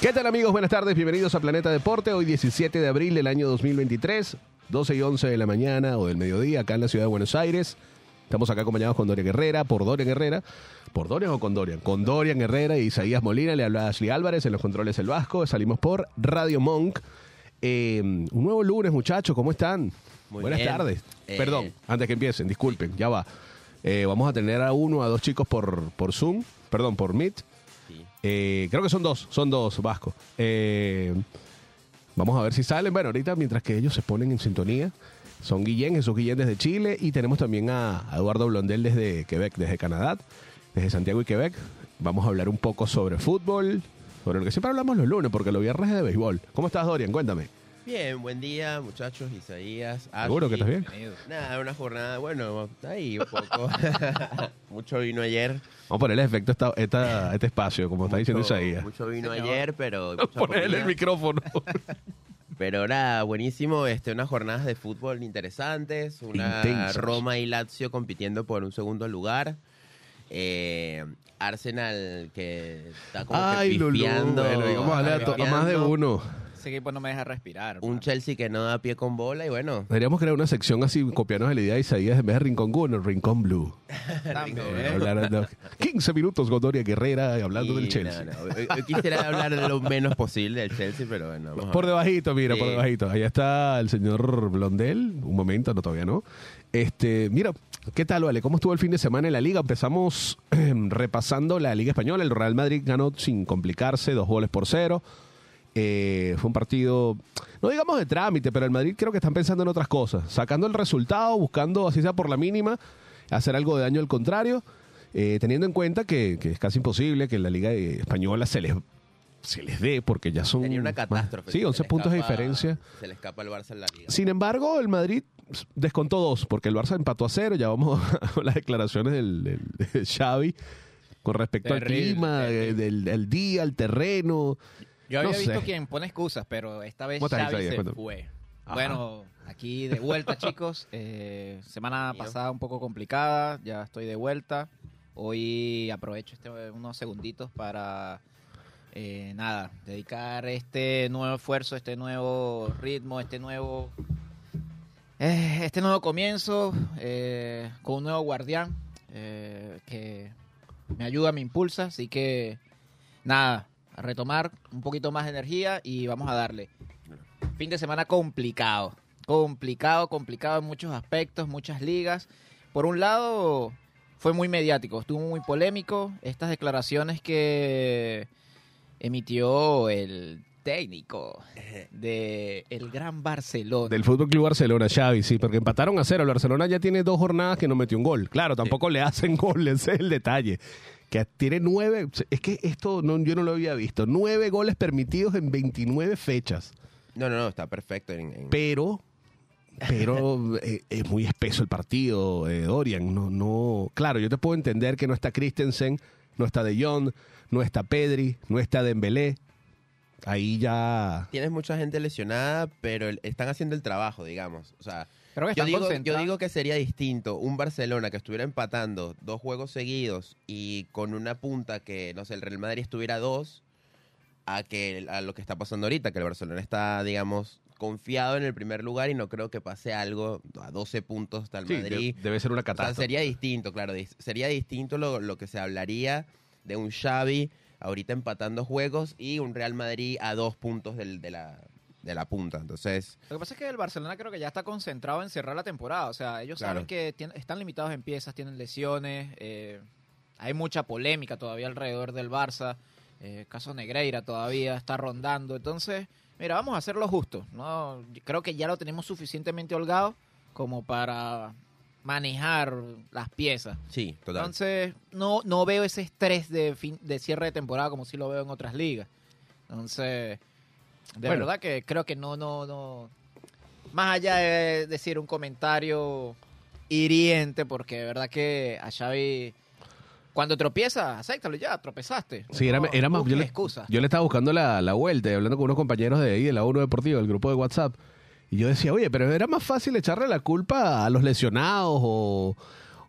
¿Qué tal amigos? Buenas tardes, bienvenidos a Planeta Deporte. Hoy 17 de abril del año 2023, 12 y 11 de la mañana o del mediodía acá en la ciudad de Buenos Aires. Estamos acá acompañados con Dorian Herrera, por Dorian Herrera. ¿Por Dorian o con Dorian? Con Dorian Herrera y Isaías Molina, le habla Ashley Álvarez en los controles El Vasco. Salimos por Radio Monk. Eh, un nuevo lunes, muchachos, ¿cómo están? Muy Buenas bien. tardes. Eh, Perdón, antes que empiecen, disculpen, ya va. Eh, vamos a tener a uno, a dos chicos por, por Zoom, perdón, por Meet. Eh, creo que son dos, son dos Vasco. Eh, vamos a ver si salen. Bueno, ahorita mientras que ellos se ponen en sintonía, son Guillén, Jesús Guillén desde Chile y tenemos también a, Eduardo Blondel desde Quebec, desde Canadá, desde Santiago y Quebec. Vamos a hablar un poco sobre fútbol, sobre lo que siempre hablamos los lunes, porque los viernes es de béisbol. ¿Cómo estás, Dorian? Cuéntame. Bien, buen día, muchachos, Isaías. ¿Seguro que estás bien? Nada, una jornada, bueno, ahí un poco. mucho vino ayer. Vamos a ponerle efecto a esta, esta- a este espacio, como está diciendo Isaías. Mucho vino ayer, pero. mucha Ponerle el micrófono. Pero nada, buenísimo. Este, unas jornadas de fútbol interesantes. Una Intensas. Roma y Lazio compitiendo por un segundo lugar. Eh, Arsenal que está como Ay, que Lulú. pifiando. Bueno, y vamos a hablar a, a más de uno. Ese equipo no me deja respirar. Un. Chelsea que no da pie con bola y bueno. Deberíamos crear una sección así, copiarnos de la idea de Isaías en vez de Rincón Guno, Rincón Blue. También. Hablar de- 15 minutos con Doria Guerrera hablando Y del Chelsea. no, no, quisiera hablar de lo menos posible del Chelsea, pero bueno. vamos Por debajito, mira, Sí. por debajito. Ahí está el señor Blondel. Un momento, no todavía no. Este, mira, ¿qué tal, Vale? ¿Cómo estuvo el fin de semana en la liga? Empezamos eh, repasando la Liga Española. El Real Madrid ganó sin complicarse, dos goles por cero. Eh, fue un partido, no digamos de trámite, pero el Madrid creo que están pensando en otras cosas. Sacando el resultado, buscando, así sea por la mínima, hacer algo de daño al contrario. eh, teniendo en cuenta que, que es casi imposible que en la Liga Española se les, se les dé, porque ya son. Una más- catástrofe. Sí, Se 11 le puntos de diferencia. Se le escapa el Barça en la liga. Sin embargo, el Madrid descontó dos, porque el Barça empató a cero. Ya vamos a las declaraciones del, del- de Xavi con respecto al clima, terrible. del, del día, el terreno. Yo había no visto sé. quien pone excusas, pero esta vez ¿Cómo estás, Xavi se Cuéntame. fue. Ajá. Bueno, aquí de vuelta, chicos. Eh, semana Mío. pasada un poco complicada, ya estoy de vuelta. Hoy aprovecho este, unos segunditos para, eh, nada, dedicar este nuevo esfuerzo, este nuevo ritmo, este nuevo, eh, este nuevo comienzo eh, con un nuevo guardián eh, que me ayuda, me impulsa. Así que, nada, a retomar un poquito más de energía y vamos a darle. Fin de semana complicado. Complicado, complicado en muchos aspectos, muchas ligas. Por un lado, fue muy mediático, estuvo muy polémico. Estas declaraciones que emitió el técnico de el Gran Barcelona. Del Fútbol Club Barcelona, Xavi, sí, porque empataron a cero. El Barcelona ya tiene dos jornadas que no metió un gol. Claro, tampoco le hacen gol, ese es el detalle. Que tiene nueve, es que esto no, yo no lo había visto. Nueve goles permitidos en 29 fechas. No, no, no, está perfecto. En, en- pero pero eh, es muy espeso el partido, eh, Dorian. No, no, claro, yo te puedo entender que no está Christensen, no está De Jong, no está Pedri, no está Dembélé. Ahí ya Tienes mucha gente lesionada, pero están haciendo el trabajo, digamos. O sea, Creo que yo digo, yo digo que sería distinto un Barcelona que estuviera empatando dos juegos seguidos y con una punta que, no sé, el Real Madrid estuviera dos, a, que, a lo que está pasando ahorita, que el Barcelona está, digamos, confiado en el primer lugar y no creo que pase algo a 12 puntos hasta el sí, Madrid. de- debe ser una O sea, catástrofe. sería distinto, claro. Sería distinto lo, lo que se hablaría de un Xavi ahorita empatando juegos y un Real Madrid a dos puntos del- de, la, de la punta. Entonces, Lo que pasa es que el Barcelona creo que ya está concentrado en cerrar la temporada. O sea, ellos Claro. saben que están limitados en piezas, tienen lesiones. eh, hay mucha polémica todavía alrededor del Barça. eh, caso Negreira todavía está rondando. Entonces, mira, vamos a hacerlo justo. ¿no? Creo que ya lo tenemos suficientemente holgado como para manejar las piezas. sí, total. Entonces, no, no veo ese estrés de, fin, de cierre de temporada como sí lo veo en otras ligas. Entonces, de Bueno. verdad que creo que no, no, no. Más allá de decir un comentario hiriente, porque de verdad que a Xavi, cuando tropieza, acéptalo ya, tropezaste. Sí, era, No era más. Yo le, excusas. yo le estaba buscando la, la vuelta y hablando con unos compañeros de ahí, de la 1 Deportivo, del grupo de WhatsApp. Y yo decía, oye, pero era más fácil echarle la culpa a los lesionados o,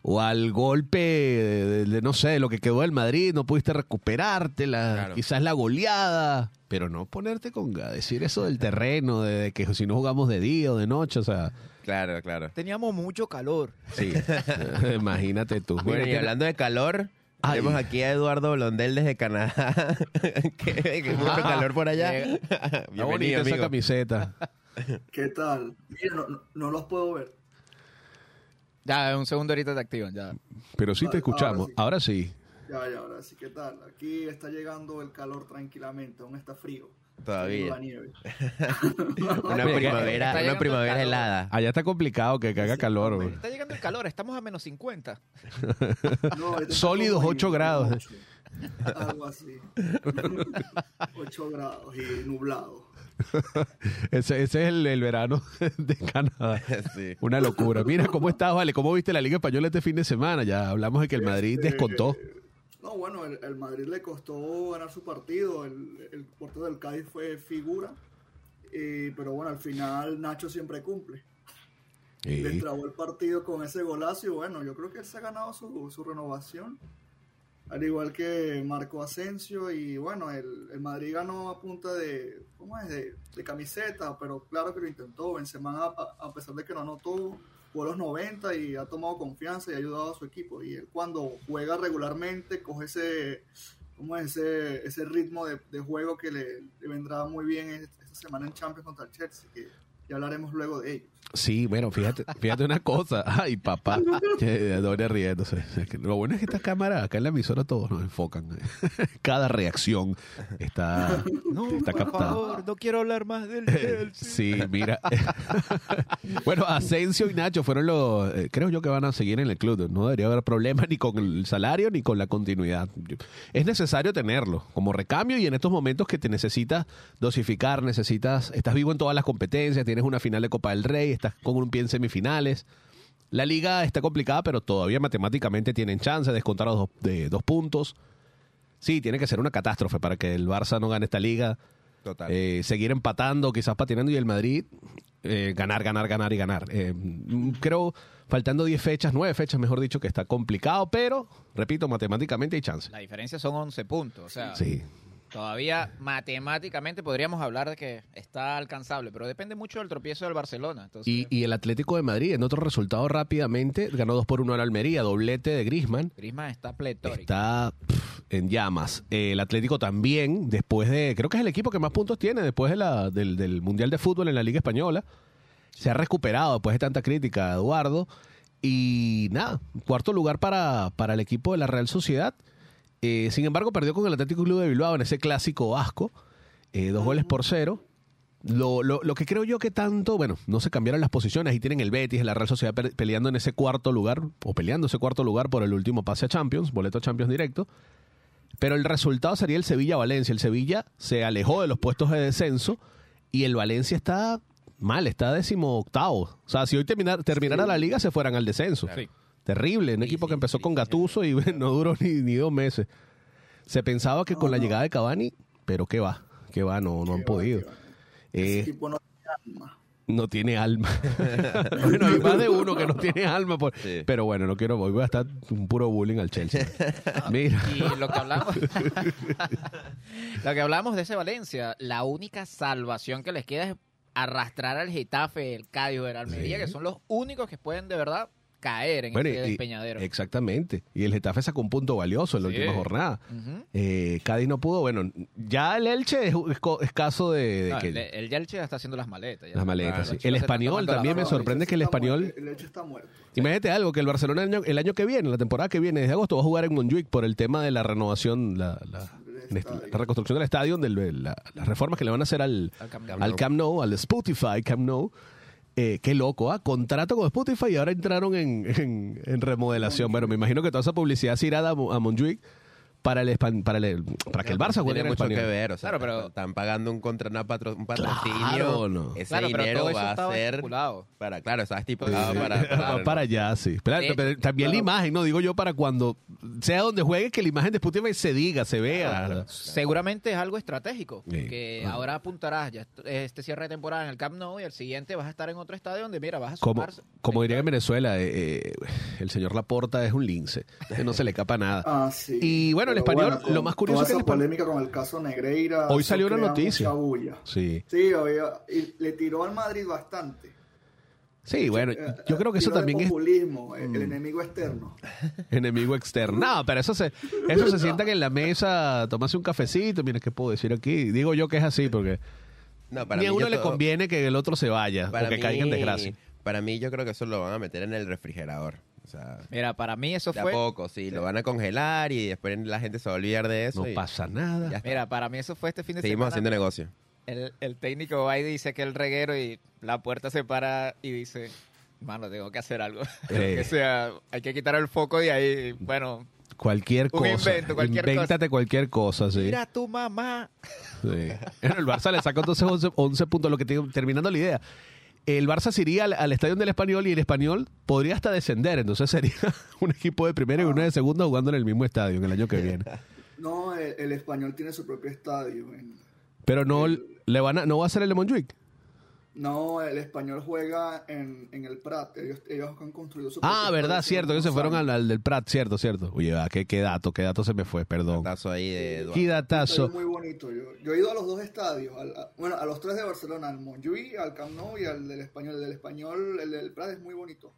o al golpe de, de- de, no sé, de lo que quedó del Madrid, no pudiste recuperarte, la, Claro. quizás la goleada, pero no ponerte con a decir eso del terreno, de, de que si no jugamos de día o de noche, o sea, Claro, claro. Teníamos mucho calor. sí, imagínate tú. Bueno, y hablando de calor, Ay. tenemos aquí a Eduardo Blondel desde Canadá. que, que mucho Ah, calor por allá. está bonita esa camiseta. ¿Qué tal? Mira, no, no- no los puedo ver. Ya, un segundo ahorita te activan, ya. Pero sí te Ahora escuchamos. sí. Ahora sí. Ya, ya, ahora sí, ¿qué tal? Aquí está llegando el calor tranquilamente, aún está frío. Todavía. La nieve. Una primavera, una primavera helada. Allá está complicado que, que haga calor. güey. Está llegando el calor, estamos a menos 50. No, ahorita está Sólidos como en 8 grados. ocho. Algo así. 8 grados y nublado. Ese, ese es el, el verano de Canadá. Sí. Una locura. Mira, ¿cómo estás, Vale? ¿Cómo viste la Liga Española este fin de semana? Ya hablamos de que el Madrid descontó. No, bueno, el, el Madrid le costó ganar su partido. El, el portero del Cádiz fue figura. Y- pero bueno, al final Nacho siempre cumple. Le Sí. trabó el partido con ese golazo y bueno, yo creo que él se ha ganado su, su renovación. Al igual que Marco Asensio y bueno, el, el Madrid ganó a punta de, ¿cómo es? De, de camiseta, pero claro que lo intentó. Benzema, a, a pesar de que no anotó, jugó los 90 y ha tomado confianza y ha ayudado a su equipo. Y él cuando juega regularmente coge ese, ¿cómo es? ese, ese ritmo de, de juego que le, le vendrá muy bien esta semana en Champions contra el Chelsea, que ya hablaremos luego de ellos. Sí, bueno, fíjate, fíjate una cosa. Ay, papá. Que Doria riéndose. Es que Lo bueno es que esta cámara, acá en la emisora todos nos enfocan. Cada reacción está, está captada. no quiero hablar más del Sí, mira. bueno, Asensio y Nacho fueron los. eh, creo yo que van a seguir en el club. No debería haber problema ni con el salario ni con la continuidad. Es necesario tenerlo como recambio y en estos momentos que te necesitas dosificar, necesitas. Estás vivo en todas las competencias, tienes una final de Copa del Rey, estás con un pie en semifinales. La liga está complicada, pero todavía matemáticamente tienen chance de descontar los dos, de dos puntos. Sí, tiene que ser una catástrofe para que el Barça no gane esta liga Total. eh, seguir empatando, quizás patinando y el Madrid eh, ganar, ganar, ganar y ganar. Eh, creo, faltando 10 fechas, 9 fechas, mejor dicho, que está complicado, pero, repito, matemáticamente hay chance. La diferencia son 11 puntos. O sea, Sí, todavía matemáticamente podríamos hablar de que está alcanzable, pero depende mucho del tropiezo del Barcelona. Entonces, y, y el Atlético de Madrid, en otro resultado rápidamente, ganó 2 por 1 al Almería, doblete de Grisman. Griezmann está pletórico. Está en llamas. Eh, el Atlético también, después de. Creo que es el equipo que más puntos tiene después de la, del, del Mundial de Fútbol en la Liga Española. Se ha recuperado después de tanta crítica, Eduardo. Y nada, cuarto lugar para, para el equipo de la Real Sociedad. Eh, sin embargo, perdió con el Atlético Club de Bilbao en ese clásico asco. eh, dos goles por cero. Lo, lo, lo que creo yo que tanto, bueno, no se cambiaron las posiciones. Ahí tienen el Betis, la Real Sociedad pe- peleando en ese cuarto lugar, o peleando ese cuarto lugar por el último pase a Champions, boleto a Champions directo. Pero el resultado sería el Sevilla-Valencia. El Sevilla se alejó de los puestos de descenso y el Valencia está mal, está décimo octavo. O sea, si hoy terminar, terminara la liga, se fueran al descenso. Sí. Terrible, un Sí, equipo sí, que empezó sí, con sí, Gatuso y no duró ni, ni dos meses. Se pensaba que con la llegada de Cavani, pero qué va, qué va, no, no han podido. Ese Eh, equipo no tiene alma. no tiene alma. bueno, hay más de uno que no tiene alma. por- Sí. Pero bueno, no quiero, voy a estar un puro bullying al Chelsea. Mira. Y lo que hablamos, lo que hablamos de ese Valencia, la única salvación que les queda es arrastrar al Getafe, el Cádiz o el Almería, Sí. que son los únicos que pueden de verdad caer en Bueno, ese y- despeñadero. Exactamente. Y el Getafe sacó un punto valioso en la Sí. última jornada. Eh, Cádiz no pudo. Bueno, ya el Elche es, es caso de, de No, que el, el Yelche ya está haciendo las maletas. ya. las maletas. Claro. sí. El español también me sorprende que el español. muerto, El hecho está muerto. Imagínate algo, que el Barcelona el año, el año que viene, la temporada que viene, desde agosto, va a jugar en Montjuic por el tema de la renovación, la, reconstrucción del estadio, del- de la- las reformas que le van a hacer al, Al. Camp Nou, al Spotify Camp Nou. Eh, qué loco, ¿ah? Contrato con Spotify y ahora entraron en, en- en remodelación. Bueno, me imagino que toda esa publicidad se irá a, a Montjuic para el para el para que el Barça juegue Tiene en el mucho español. que ver, o sea, Claro, pero- están pagando un contra una patro- un patrocinio. Claro, no. Ese Claro, dinero va a ser estipulado. para, claro, está estipulado Sí. para, para, Va para allá, sí. Pero, De pero hecho, también la imagen, no digo yo para cuando sea donde juegue que la imagen de Spotify se diga, se vea. Claro. Seguramente es algo estratégico, Sí. que Ah. ahora apuntarás ya est- este cierre de temporada en el Camp Nou y el siguiente vas a estar en otro estadio donde mira, vas a Como, sumar como diría en Venezuela, eh, eh, el señor Laporta es un lince, no se le escapa nada. Ah, sí. Y bueno, español, con lo más curioso toda es que el esa español- polémica con el caso Negreira. Hoy salió una noticia. mucha bulla. Sí, Sí, oye, y le tiró al Madrid bastante. sí, bueno, Eh, yo creo que eso también es Mm. populismo, el, el enemigo externo. enemigo externo. No, pero eso se, eso se sientan en la mesa, tomarse un cafecito, mira qué puedo decir aquí. Digo yo que es así porque No, para ni a mí uno le todo- conviene que el otro se vaya o para que mí- caiga en desgracia. Para mí yo creo que eso lo van a meter en el refrigerador. O sea, Mira, para mí eso de a fue poco, sí, lo van a congelar y después la gente se va a olvidar de eso. No y pasa nada. Mira, para mí eso fue este fin de Seguimos semana. haciendo negocio. El, el técnico va y dice que el reguero y la puerta se para y dice, mano, tengo que hacer algo. Eh. que sea, hay que quitar el foco de ahí. Bueno, Cualquier Un cosa. invento, cualquier Invéntate cualquier cosa, sí. mira tu mamá. Sí. Bueno, el Barça le sacó entonces 11, 11 puntos, lo que tiene- terminando la idea. El Barça se iría al, al estadio del Español y el Español podría hasta descender, entonces sería un equipo de primera y uno de segunda jugando en el mismo estadio en el año que viene. No, el, el español tiene su propio estadio. en- Pero no le van a, no va a ser el de Montjuic. No, el español juega en, en el Prat. Ellos, ellos han construido su Ah, verdad, cierto, que se fueron al, al del Prat, cierto, cierto. Oye, va, qué, qué dato, qué dato se me fue, perdón. Tazo ahí de Eduardo. Qué Un datazo. muy bonito. Yo, yo he ido a los dos estadios. al- a- bueno, a los tres de Barcelona, al Montjuic, al Camp Nou y al del español. El del español, el del Prat es muy bonito.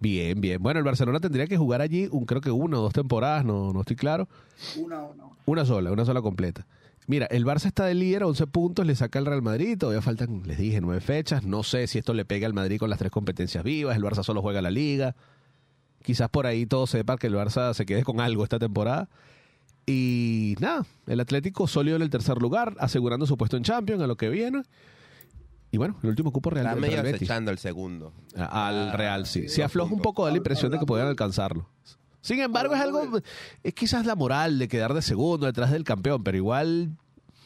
Bien, bien. Bueno, el Barcelona tendría que jugar allí, un, creo que una o dos temporadas, no, no estoy claro. Una, una, una. Una sola, una sola completa. Mira, el Barça está de líder, 11 puntos, le saca el Real Madrid, todavía faltan, les dije, nueve fechas. No sé si esto le pega al Madrid con las tres competencias vivas, el Barça solo juega la liga. Quizás por ahí todo sepa que el Barça se quede con algo esta temporada. Y nada, el Atlético sólido en el tercer lugar, asegurando su puesto en Champions a lo que viene. Y bueno, el último cupo real Está medio Real Betis. acechando el segundo. Al Ah, Real, sí. Se afloja un poco, da la impresión de que podrían alcanzarlo. Sin embargo, es algo, es quizás la moral de quedar de segundo detrás del campeón, pero igual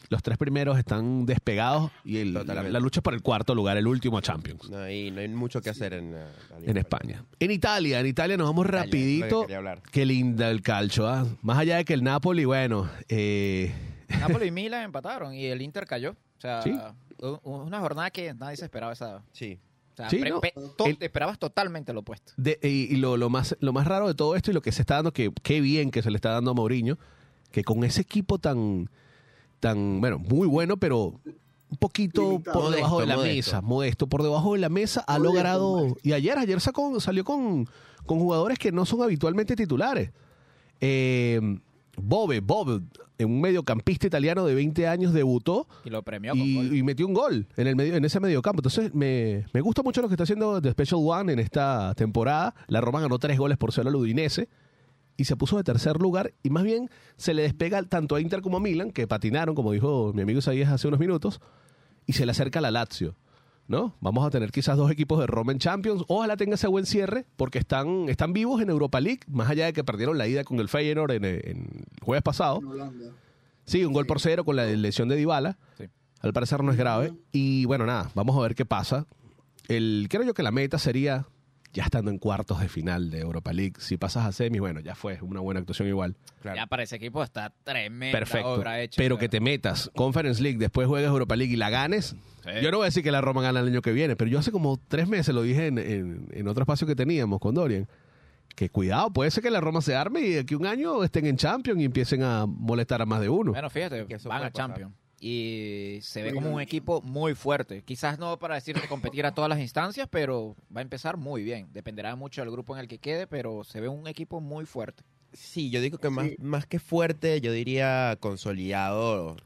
los tres primeros están despegados y el- la, la lucha es por el cuarto lugar, el último Champions No hay, no hay mucho que hacer en, eh, en España. En Italia, en Italia nos vamos Italia, que rapidito. Qué linda el calcio, ¿ah? Más allá de que el Napoli, bueno, eh, Napoli y Milan empataron y el Inter cayó. O sea, Sí. una jornada que nadie se esperaba esa. Sí. O sea, Sí, no. to- El- esperabas totalmente lo opuesto. De- y y lo, lo más, lo más raro de todo esto y lo que se está dando, que qué bien que se le está dando a Mourinho, que con ese equipo tan, tan bueno, muy bueno, pero un poquito Limitado. por debajo de la Modesto, mesa, modesto. modesto, por debajo de la mesa, ha Modesto, logrado... modesto. Y ayer, ayer sacó, salió con, con jugadores que no son habitualmente titulares. Eh, Bobe, Bob, un mediocampista italiano de 20 años, debutó Y lo premió con gol. y, y metió un gol en el medio en ese mediocampo. Entonces me, me gusta mucho lo que está haciendo The Special One en esta temporada. La Roma ganó tres goles por cero al Udinese y se puso de tercer lugar y más bien se le despega tanto a Inter como a Milan, que patinaron, como dijo mi amigo Isaías hace unos minutos, y se le acerca a la Lazio. ¿No? Vamos a tener quizás dos equipos de Roma en Champions. Ojalá tenga ese buen cierre, porque están, están vivos en Europa League, más allá de que perdieron la ida con el Feyenoord en, en el jueves pasado. En. Sí, un gol por cero con la lesión de Dybala. Sí. Al parecer no es grave. Y bueno, nada, vamos a ver qué pasa. El, creo yo que la meta sería, ya estando en cuartos de final de Europa League, si pasas a semis, bueno, ya fue una buena actuación igual. Claro. Ya para ese equipo está tremenda Perfecto. obra hecha. Pero que te metas Conference League, después juegues Europa League y la ganes. Sí. Yo no voy a decir que la Roma gana el año que viene, pero yo hace como tres meses lo dije en, en- en otro espacio que teníamos con Dorian. Que cuidado, puede ser que la Roma se arme y aquí un año estén en Champions y empiecen a molestar a más de uno. Bueno, fíjate, Que van a pasar. Champions. Y se ve como un equipo muy fuerte. Quizás no para decir que competir a todas las instancias, pero va a empezar muy bien. Dependerá mucho del grupo en el que quede, pero se ve un equipo muy fuerte. Sí, yo digo que más, Sí. más que fuerte, yo diría consolidado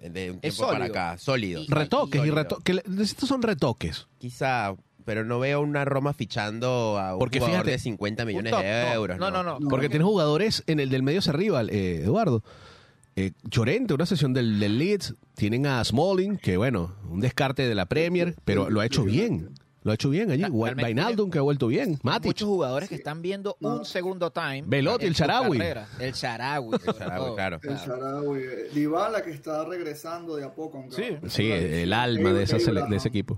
de un Es tiempo para sólido. acá. Sólido. Retoques y Sólido. retoques. Estos son retoques. Quizá, pero no veo una Roma fichando a un Porque jugador fíjate, de 50 millones top, de euros. No, no, no. No. Porque tiene jugadores en el del medio hacia arriba, eh, Eduardo. Eh, Llorente, una sesión del, del Leeds. Tienen a Smalling, que bueno, un descarte de la Premier, pero lo ha hecho bien. Lo ha hecho bien allí. Realmente Vainaldum que ha vuelto bien. Matic. Muchos jugadores que están viendo un segundo time. Velotti, el carrera. El Sharawi. El Shaarawy, claro. El Sharawi, eh, Dybala que está regresando de a poco. aunque- Sí. Sí, el alma de, esa sele- de ese equipo.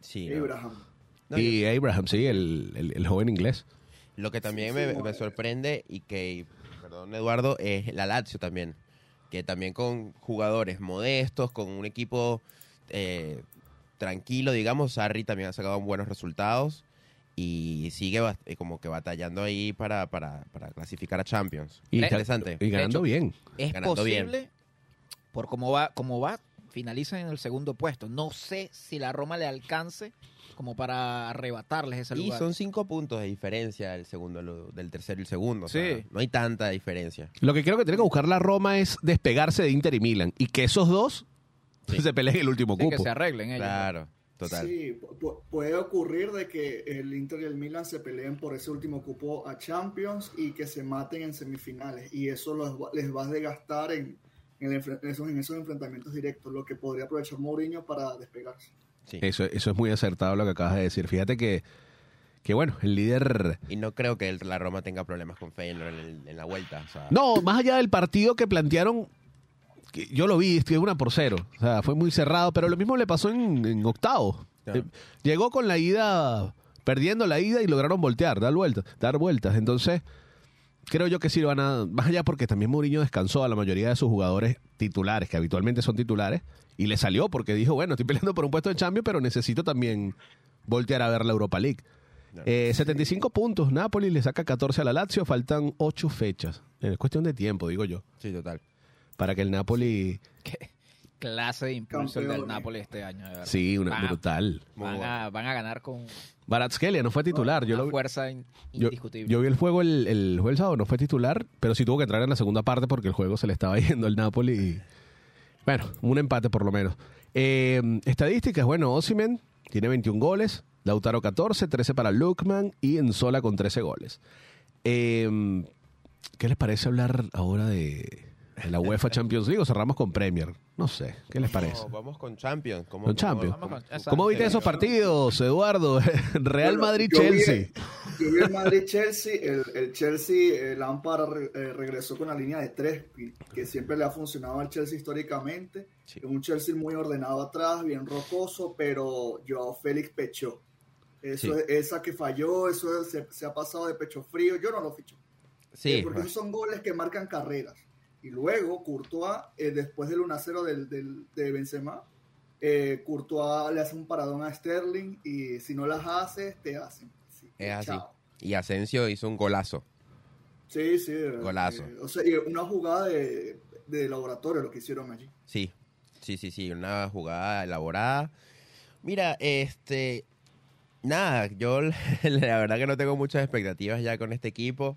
Sí. Abraham. No, Y Abraham, sí, el, el- el joven inglés. Lo que también Sí, me, me sorprende y que, perdón Eduardo, es la Lazio también. Que también con jugadores modestos, con un equipo eh, tranquilo, digamos, Sarri también ha sacado buenos resultados y sigue eh, como que batallando ahí para, para, para clasificar a Champions. Y, Interesante. y ganando hecho, bien. Es Ganando bien. posible, por cómo va, cómo va, finaliza en el segundo puesto. No sé si la Roma le alcance como para arrebatarles ese Y lugar. son cinco puntos de diferencia el segundo, del tercero y el segundo. o Sí. sea, no hay tanta diferencia. Lo que creo que tiene que buscar la Roma es despegarse de Inter y Milan. Y que esos dos Sí. se peleen el último Sí, que cupo. se arreglen ellos. Claro, total. Sí, pu- pu- puede ocurrir de que el Inter y el Milan se peleen por ese último cupo a Champions y que se maten en semifinales. Y eso los va- les va a desgastar en, en, el esos, en esos enfrentamientos directos, lo que podría aprovechar Mourinho para despegarse. Sí. Eso, eso es muy acertado lo que acabas de decir. Fíjate que, que bueno, el líder... Y no creo que el- la Roma tenga problemas con Feyenoord en, el- en la vuelta. o sea, No, más allá del partido que plantearon, que yo lo vi, estuve una por cero. O sea, fue muy cerrado, pero lo mismo le pasó en, en octavo. Claro. Eh, llegó con la ida, perdiendo la ida y lograron voltear, dar vueltas, dar vueltas. Entonces, creo yo que sí van a, más allá porque también Mourinho descansó a la mayoría de sus jugadores titulares, que habitualmente son titulares, y le salió porque dijo, bueno, estoy peleando por un puesto de cambio, pero necesito también voltear a ver la Europa League. Eh, 75 puntos, Napoli le saca 14 a la Lazio, faltan 8 fechas. Es cuestión de tiempo, digo yo, Sí, total. para que el Napoli, Qué clase de impulso el del. Napoli este año. de verdad. sí, una, Van- brutal. Van a, van a ganar con Baratskelia no fue titular, yo una lo vi- fuerza in- Yo, indiscutible. yo vi el juego el, el jueves sábado, no fue titular, pero sí tuvo que entrar en la segunda parte porque el juego se le estaba yendo al Napoli. Y, bueno, un empate por lo menos. Eh, estadísticas, bueno, Osimen tiene 21 goles, Lautaro 14, 13 para Lukman y Enzola con 13 goles. Eh, ¿Qué les parece hablar ahora de, de la UEFA Champions League o cerramos con Premier? No sé, ¿qué les parece? No, vamos con Champions. ¿Cómo, Con cómo- Champions. ¿Cómo viste esos partidos, Eduardo? Real Bueno, Madrid-Chelsea. Yo vi, yo vi el Madrid-Chelsea. El, el Chelsea, el Lampard re- eh, regresó con la línea de tres, que- siempre le ha funcionado al Chelsea históricamente. Sí. Un Chelsea muy ordenado atrás, bien rocoso, pero Joao Félix pechó. Eso Sí. es- esa que falló, eso es- se, se ha pasado de pecho frío. Yo no lo ficho. Sí, Eh, porque esos son goles que marcan carreras. Y luego Courtois, eh, después del 1-0 del, del- de Benzema, eh, Courtois le hace un paradón a Sterling y si no las haces, te hacen. Así que es así. chao. Y Asensio hizo un golazo. Sí, sí. Golazo. eh, o sea, una jugada de, de laboratorio lo que hicieron allí. Sí, sí, sí, sí, una jugada elaborada. Mira, este, nada, yo la verdad que no tengo muchas expectativas ya con este equipo.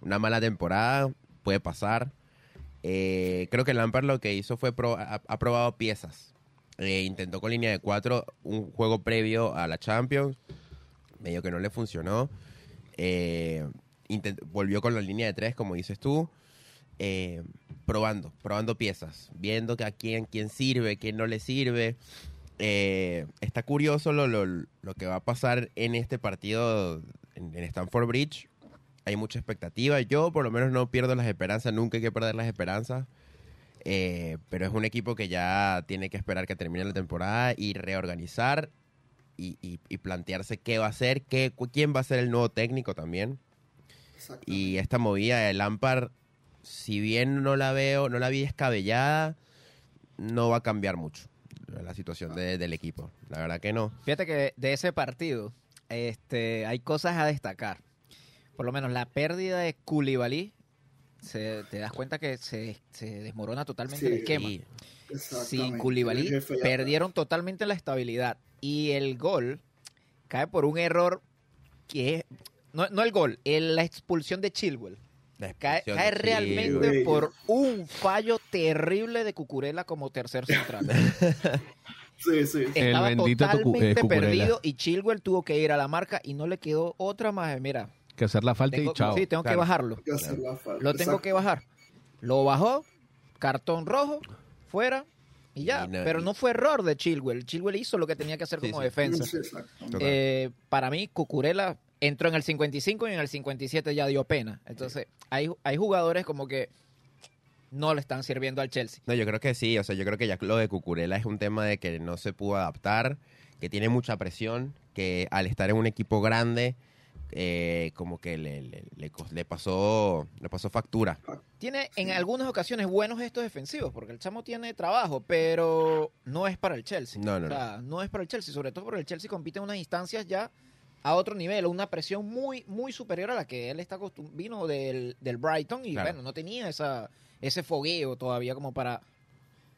Una mala temporada, puede pasar. Eh, creo que Lampard lo que hizo fue pro- ha, probado piezas. Eh, intentó con línea de cuatro un juego previo a la Champions, medio que no le funcionó. Eh, volvió con la línea de tres, como dices tú. Probando, probando piezas, viendo que a quién, quién sirve, quién no le sirve. Está curioso lo, lo, lo que va a pasar en este partido en, Stamford Bridge. Hay mucha expectativa. Yo por lo menos no pierdo las esperanzas, nunca hay que perder las esperanzas. Eh, pero es un equipo que ya tiene que esperar que termine la temporada y reorganizar y, y- y plantearse qué va a hacer, qué, quién va a ser el nuevo técnico también. Y esta movida de Lampard, si bien no la veo, no la vi descabellada, no va a cambiar mucho la situación de- del equipo. La verdad que no. Fíjate que de ese partido este, hay cosas a destacar. Por lo menos la pérdida de Koulibaly, se, te das cuenta que se, se desmorona totalmente el esquema. Sin El Koulibaly perdieron totalmente la estabilidad. Y el gol cae por un error que es... No, no el gol, el- la expulsión de Chilwell. Cae, cae realmente Chilwell. por un fallo terrible de Cucurella como tercer central. Sí, sí. El Estaba bendito Tucu- totalmente eh, perdido y Chilwell tuvo que ir a la marca y no le quedó otra más. Mira, Que hacer la falta tengo, y chao. sí, tengo que bajarlo. Hay que hacer la falta. Lo tengo Exacto. que bajar. Lo bajó, cartón rojo, fuera Y ya, Y no- pero no fue error de Chilwell. Chilwell hizo lo que tenía que hacer Sí, como sí. defensa. Sí. Eh, para mí, Cucurella entró en el 55 y en el 57 ya dio pena. Entonces, hay, hay jugadores como que no le están sirviendo al Chelsea. No, yo creo que sí, o sea, yo creo que ya lo de Cucurella es un tema de que no se pudo adaptar, que tiene mucha presión, que al estar en un equipo grande, eh, como que le, le, le cos- le pasó, le pasó factura. Tiene en algunas ocasiones buenos gestos defensivos, porque el chamo tiene trabajo, pero no es para el Chelsea. No, no, O sea, no es para el Chelsea, sobre todo porque el Chelsea compite en unas instancias ya a otro nivel, una presión muy, muy superior a la que él está acostum- vino del, del Brighton y Claro. bueno, no tenía esa, ese fogueo todavía como para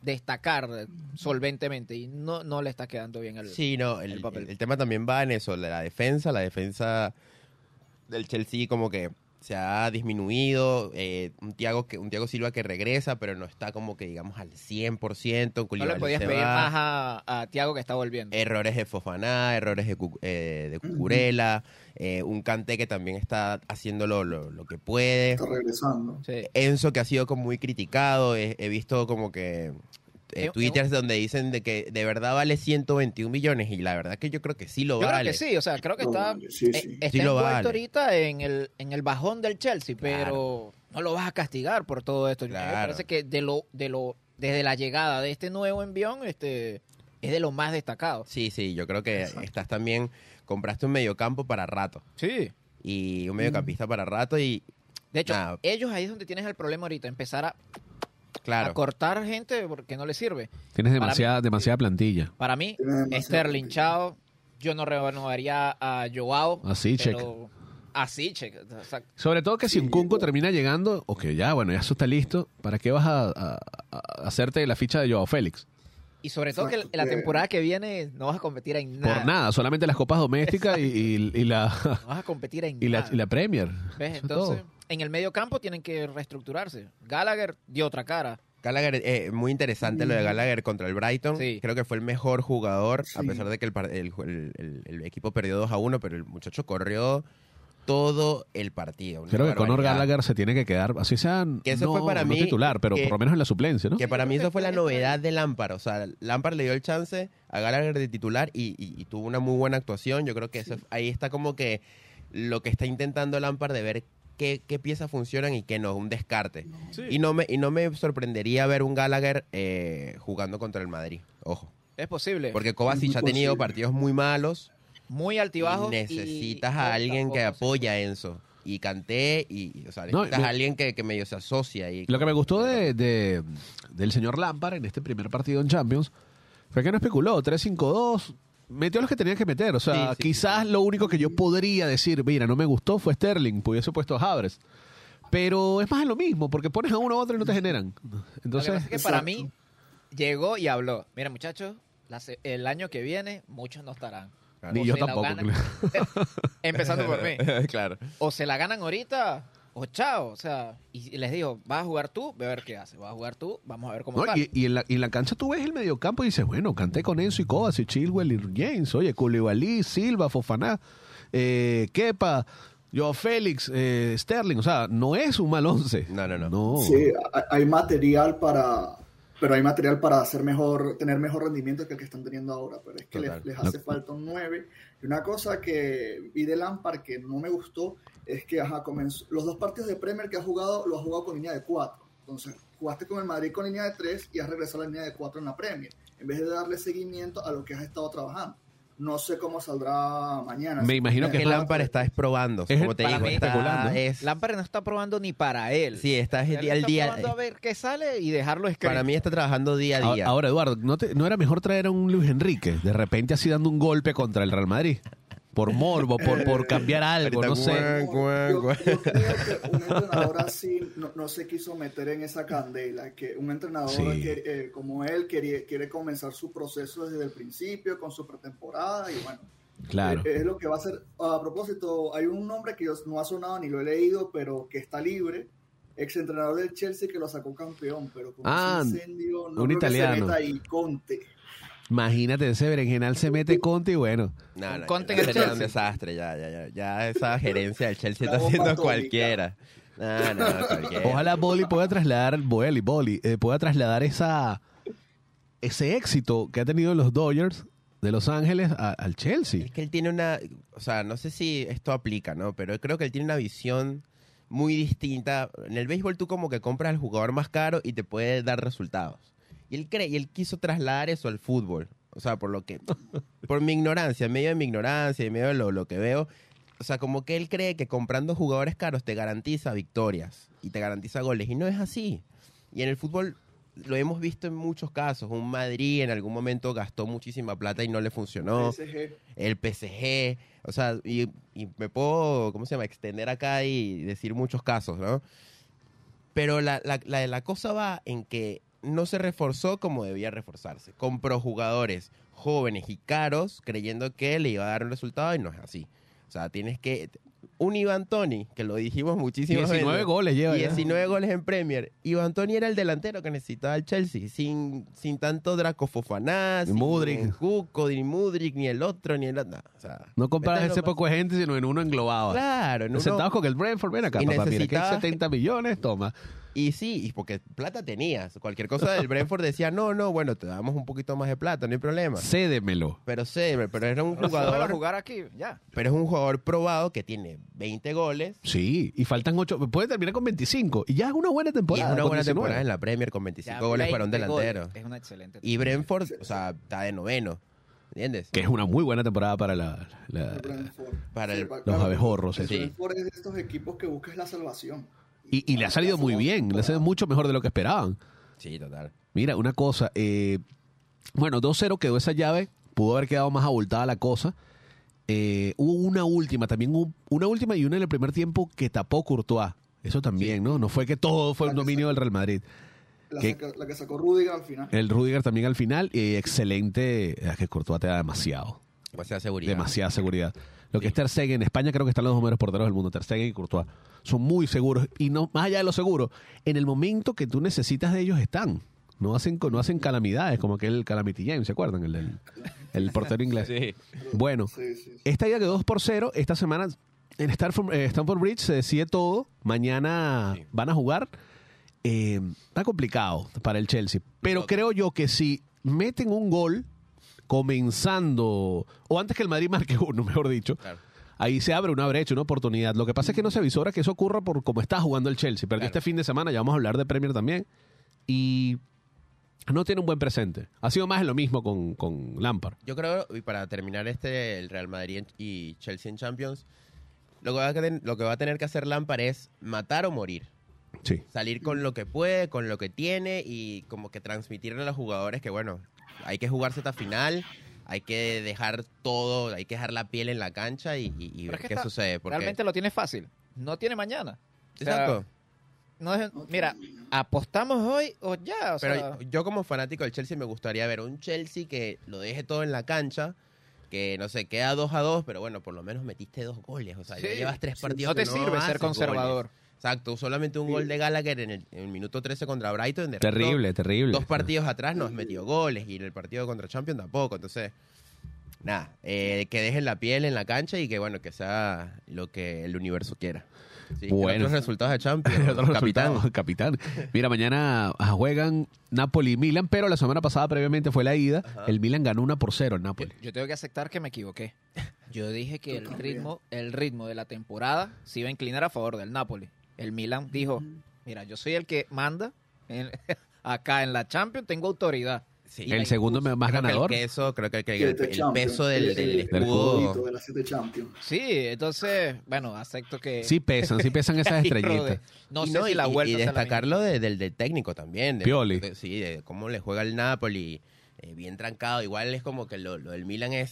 destacar solventemente y no, no le está quedando bien el, Sí, no, el, el papel. el tema también va en eso, la defensa, la defensa del Chelsea como que se ha disminuido, eh, un Thiago que un Thiago Silva que regresa, pero no está como que digamos al 100%, No le podías pedir más a, a Thiago que está volviendo. errores de Fofaná, errores de, eh, de Cucurella, eh, un Kanté que también está haciendo lo, lo- lo que puede. Está regresando. Sí. Enzo que ha sido como muy criticado, he, he visto como que eh, Eh, twitters donde dicen de que de verdad vale 121 millones y la verdad que yo creo que sí lo Yo vale. creo que sí, o sea, creo que Lo está, vale, sí, eh, sí. está Sí envuelto vale. ahorita en el, en el bajón del Chelsea, pero no lo vas a castigar por todo esto. Me parece que de lo, de lo, desde la llegada de este nuevo envión, este, es de lo más destacado. Sí, sí, yo creo que Exacto. estás también, compraste un mediocampo para rato Sí. y un mediocampista para rato y De hecho, Nada. ellos ahí es donde tienes el problema ahorita, empezar a, claro, a cortar gente porque no le sirve. Tienes demasiada, demasiada plantilla. Para mí, Sterling. Chao, yo no renovaría a Joao. Así, check. Así, check. O sea, Sobre todo que si un Kunko termina llegando, ok, ya, bueno, ya eso está listo. ¿Para qué vas a, a- a hacerte la ficha de Joao Félix? Y sobre todo que la temporada que viene no vas a competir en nada. Por nada, solamente las copas domésticas y, y- y la, No vas a competir en y, la, nada. y la Premier. ¿Ves? Entonces, en el medio campo tienen que reestructurarse. Gallagher dio otra cara. Gallagher, eh, muy interesante lo de Gallagher contra el Brighton. Sí. Creo que fue el mejor jugador, a pesar de que el, par- el- el- el- el equipo perdió 2 a 1, pero el muchacho corrió todo el partido. Creo que Conor. Gallagher se tiene que quedar, así sea, Que eso no, fue para no mí titular, pero que- por lo menos en la suplencia, ¿no? Que para mí eso fue la novedad de Lampard. O sea, Lampard le dio el chance a Gallagher de titular y, y- y tuvo una muy buena actuación. Yo creo que eso- ahí está como que lo que está intentando Lampard de ver qué, qué piezas funcionan y qué no, un descarte. Y no me y no me sorprendería ver un Gallagher eh, jugando contra el Madrid. Ojo. Es posible. Porque Kovacic ha tenido posible. partidos muy malos. Muy altibajo. necesitas a alguien que apoya a Enzo. Y canté y, o sea, No, necesitas me- a alguien que, que medio se asocia. Y, Lo que me gustó de, de- del señor Lampard en este primer partido en Champions fue que no especuló, 3-5-2, metió los que tenía que meter. O sea, Sí, sí, quizás lo único que yo podría decir, mira, no me gustó fue Sterling, pudiese puesto a Havres. Pero es más de lo mismo, porque pones a uno a otro y no te generan. Lo que Entonces, pasa es que para mí llegó y habló. Mira, muchachos, el año que viene muchos no estarán. Ni o yo tampoco. Empezando por mí. claro. O se la ganan ahorita o chao. O sea, y les digo, vas a jugar tú, ve a ver qué hace. Vas a jugar tú, vamos a ver cómo No, y, y en la, y en la cancha tú ves el mediocampo y dices, bueno, canté con Enzo y Kovacic, Chilwell y James, oye, Koulibaly, Silva, Fofaná, eh, Kepa, Joao Félix, eh, Sterling, o sea, no es un mal once. No, no, no. No. Sí, hay material para, pero hay material para hacer mejor, tener mejor rendimiento que el que están teniendo ahora, pero es que les, les hace falta un 9. Y una cosa que vi de Lampard que no me gustó es que ajá, comenzó, los dos partidos de Premier que ha jugado, lo ha jugado con línea de 4. Entonces, jugaste con el Madrid con línea de 3 y has regresado a la línea de 4 en la Premier, en vez de darle seguimiento a lo que has estado trabajando. No sé cómo saldrá mañana. Me imagino que es Lampard está es probando. Es como el- te digo, mí- está, especulando. es, Lampard no está probando ni para él. sí, está Él el día al está día. probando a ver qué sale y dejarlo escrito. Para mí está trabajando día a día. Ahora, Eduardo, ¿no, te- ¿no era mejor traer a un Luis Enrique? De repente así dando un golpe contra el Real Madrid. Por morbo, por, por cambiar algo, Ahorita, no sé. Yo, creo que un entrenador así no, no se quiso meter en esa candela, que un entrenador Sí. que, eh, como él quería, quiere comenzar su proceso desde el principio con su pretemporada y bueno, Claro. eh, es lo que va a hacer. A propósito, hay un nombre que yo no ha sonado ni lo he leído, pero que está libre, ex entrenador del Chelsea que lo sacó campeón, pero con Ah, ese incendio no un creo que se italiano. meta ahí, Conte. Imagínate, ese berenjenal se mete Conte y bueno. No, no, Conte en el sería un Chelsea. desastre. Ya, ya, ya, ya esa gerencia del Chelsea está haciendo cualquiera. No, no, cualquiera. Ojalá Boli pueda trasladar, Boli, Boli, eh, pueda trasladar esa ese éxito que ha tenido los Dodgers de Los Ángeles a- al Chelsea. Es que él tiene una, o sea, no sé si esto aplica, ¿no? Pero creo que él tiene una visión muy distinta. En el béisbol tú como que compras al jugador más caro y te puede dar resultados. Y él cree, y él quiso trasladar eso al fútbol. O sea, por lo que, por mi ignorancia, en medio de mi ignorancia, en medio de lo, lo que veo, o sea, como que él cree que comprando jugadores caros te garantiza victorias y te garantiza goles. Y no es así. Y en el fútbol lo hemos visto en muchos casos. Un Madrid en algún momento gastó muchísima plata y no le funcionó PSG. el PSG, o sea, y, y me puedo, ¿cómo se llama?, extender acá y decir muchos casos, ¿no? Pero la, la, la, la cosa va en que no se reforzó como debía reforzarse. Compró jugadores jóvenes y caros creyendo que le iba a dar un resultado y no es así. O sea, tienes que... Un Iván Tony, que lo dijimos muchísimo 19 goles lleva ya. 19 goles en Premier. Iván Tony era el delantero que necesitaba el Chelsea, sin, sin tanto Draco Fofaná, sin Mudryk. Cuco, ni Mudrik, ni el otro, ni el otro. No, o sea, No comparas ese poco de gente, sino en uno englobado. Claro, en uno- Sentados con el Brentford, ven acá, Y papá, mira que hay necesitabas- 70 millones, toma. Y sí, y porque plata tenías. Cualquier cosa del Brentford decía, no, no, bueno, te damos un poquito más de plata, no hay problema. Cédemelo. Pero sí, pero era un jugador, jugar aquí, ya. pero es un jugador probado que tiene 20 goles Sí, y faltan 8, puede terminar con 25 y ya es una buena y es temporada. una buena 19. temporada en la Premier con 25 Ya, goles para un 20 goles. delantero. Es una excelente. Y Brentford, o sea, está de noveno. ¿Entiendes? Que es una muy buena temporada para la, la- El. Para el- los abejorros. El eso. Sí. Brentford es de estos equipos que buscas la salvación. Y, y le ha salido muy bien, le ha salido mucho mejor de lo que esperaban. Sí, total. Mira, una cosa, eh, bueno, 2-0 quedó esa llave, pudo haber quedado más abultada la cosa. Eh, hubo una última, también hubo una última y una en el primer tiempo que tapó Courtois. Eso también, ¿no? No fue que todo fue un dominio del Real Madrid. La, ¿Qué? saca- la que sacó Rudiger al final. El Rudiger también al final, y excelente, es que Courtois te da demasiado, Demasiada seguridad. demasiada seguridad. Lo que es Ter Stegen, en España creo que están los dos mejores porteros del mundo, Ter Stegen y Courtois. Son muy seguros, y no más allá de lo seguro, en el momento que tú necesitas de ellos están. No hacen, no hacen calamidades como aquel Calamity James, ¿se acuerdan? El, del- el portero inglés. Sí. Bueno, Sí, sí, sí. esta ya quedó 2 por 0. Esta semana en Stamford, eh, Stamford Bridge se decide todo. Mañana Sí. van a jugar. Eh, está complicado para el Chelsea. Pero creo yo que si meten un gol comenzando, o antes que el Madrid marque uno, mejor dicho, Claro. ahí se abre una brecha, una oportunidad. Lo que pasa es que no se avisora que eso ocurra por cómo está jugando el Chelsea. Claro. este fin de semana, ya vamos a hablar de Premier también. Y no tiene un buen presente. Ha sido más de lo mismo con, con Lampard. Yo creo, y para terminar este, el Real Madrid y Chelsea en Champions, lo que va a, tener- lo que va a tener que hacer Lampard es matar o morir. Sí. Salir con lo que puede, con lo que tiene y como que transmitirle a los jugadores que, bueno, hay que jugarse esta final, hay que dejar todo, hay que dejar la piel en la cancha y, y- ver es que qué está- sucede. Porque, Realmente lo tiene fácil. No tiene mañana. O sea, Exacto. No es- mira, apostamos hoy o ya. O Pero sea, yo como fanático del Chelsea me gustaría ver un Chelsea que lo deje todo en la cancha, que no sé, queda 2 a 2, pero bueno, por lo menos metiste dos goles. O sea, ya Sí. llevas tres Sí, partidos. no te que sirve ser conservador. goles. Exacto, solamente un Sí. gol de Gallagher en el, en el minuto 13 contra Brighton. de resto, Terrible, terrible. Dos partidos atrás nos metió goles y en el partido contra Champions tampoco. Entonces, nada, eh, que dejen la piel en la cancha y que bueno, que sea lo que el universo quiera. Sí, Bueno. Otros resultados de Champions, Otros capitán. resultados, capitán. Mira, mañana ah, juegan Napoli y Milan, pero la semana pasada previamente fue la ida. Ajá. El Milan ganó una por cero Yo, Napoli. yo tengo que aceptar que me equivoqué. Yo dije que el también. ritmo, el ritmo de la temporada se iba a inclinar a favor del Napoli. El Milan dijo, mira, yo soy el que manda en- acá en la Champions, tengo autoridad. Sí. el segundo me- más Creo que ganador. El peso, creo que, que el, peso del, El- del el- del escudo. de las siete Champions. Sí, entonces, bueno, acepto que... Sí pesan, sí pesan esas estrellitas. No y sé si y- la vuelta y destacarlo de- del, del técnico también. de- Pioli. de- sí, de cómo le juega el Napoli. eh, bien trancado. Igual es como que lo, lo del Milan es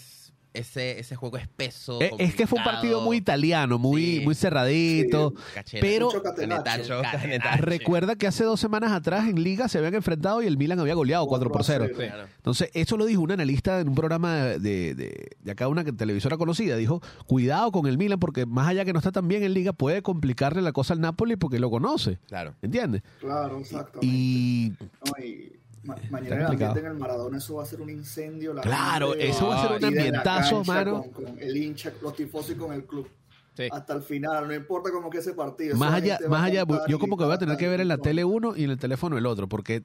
ese, ese juego espeso. Eh, Es que fue un partido muy italiano, muy, Sí. muy cerradito. pero Mucho catenaccio. Canetacho, recuerda que hace dos semanas atrás en Liga se habían enfrentado y el Milan había goleado 4 por 0. Cuatro a Claro. Entonces, eso lo dijo un analista en un programa de, de, de acá, una televisora conocida. Dijo, cuidado con el Milan porque más allá que no está tan bien en Liga, puede complicarle la cosa al Napoli porque lo conoce. Claro. ¿Entiendes? Claro, exactamente. Y No, y ma- mañana el ambiente en el Maradona, eso va a ser un incendio. la Claro, gente eso va a ser un ambientazo, mano. Con, con el hincha, los tifosi con el club. Sí. Hasta el final, no importa cómo que ese partido. más allá, más allá, yo como que voy a tener que ver en la tele uno y en el teléfono el otro, porque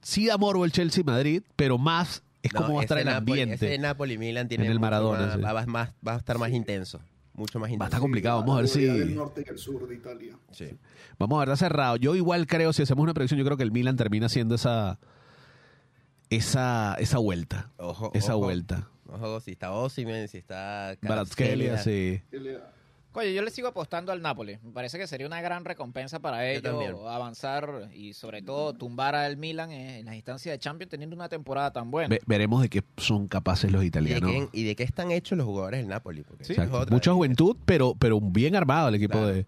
sí da morbo el Chelsea-Madrid, pero más es No, como va a estar el Napoli- ambiente. Ese Napoli-Milan tiene En el Maradona, más- sí. va, va- más- va a estar más intenso. Mucho más Va a intenso. estar complicado, vamos a ver si... del norte y el sur de Italia. Sí. Vamos a ver, está cerrado. Yo igual creo, si hacemos una predicción, yo creo que el Milan termina haciendo esa esa esa vuelta. Ojo, esa ojo. vuelta. Ojo, si está Osimhen, si está Kvaratskhelia, sí. Que le da- Oye, yo le sigo apostando al Napoli. Me parece que sería una gran recompensa para ellos avanzar y sobre todo tumbar al Milan en, las instancias de Champions teniendo una temporada tan buena. Ve- veremos de qué son capaces los ¿Y de, italianos. qué, y de qué están hechos los jugadores del Napoli? Porque Sí. Mucha juventud, pero, pero bien armado el equipo Claro. de,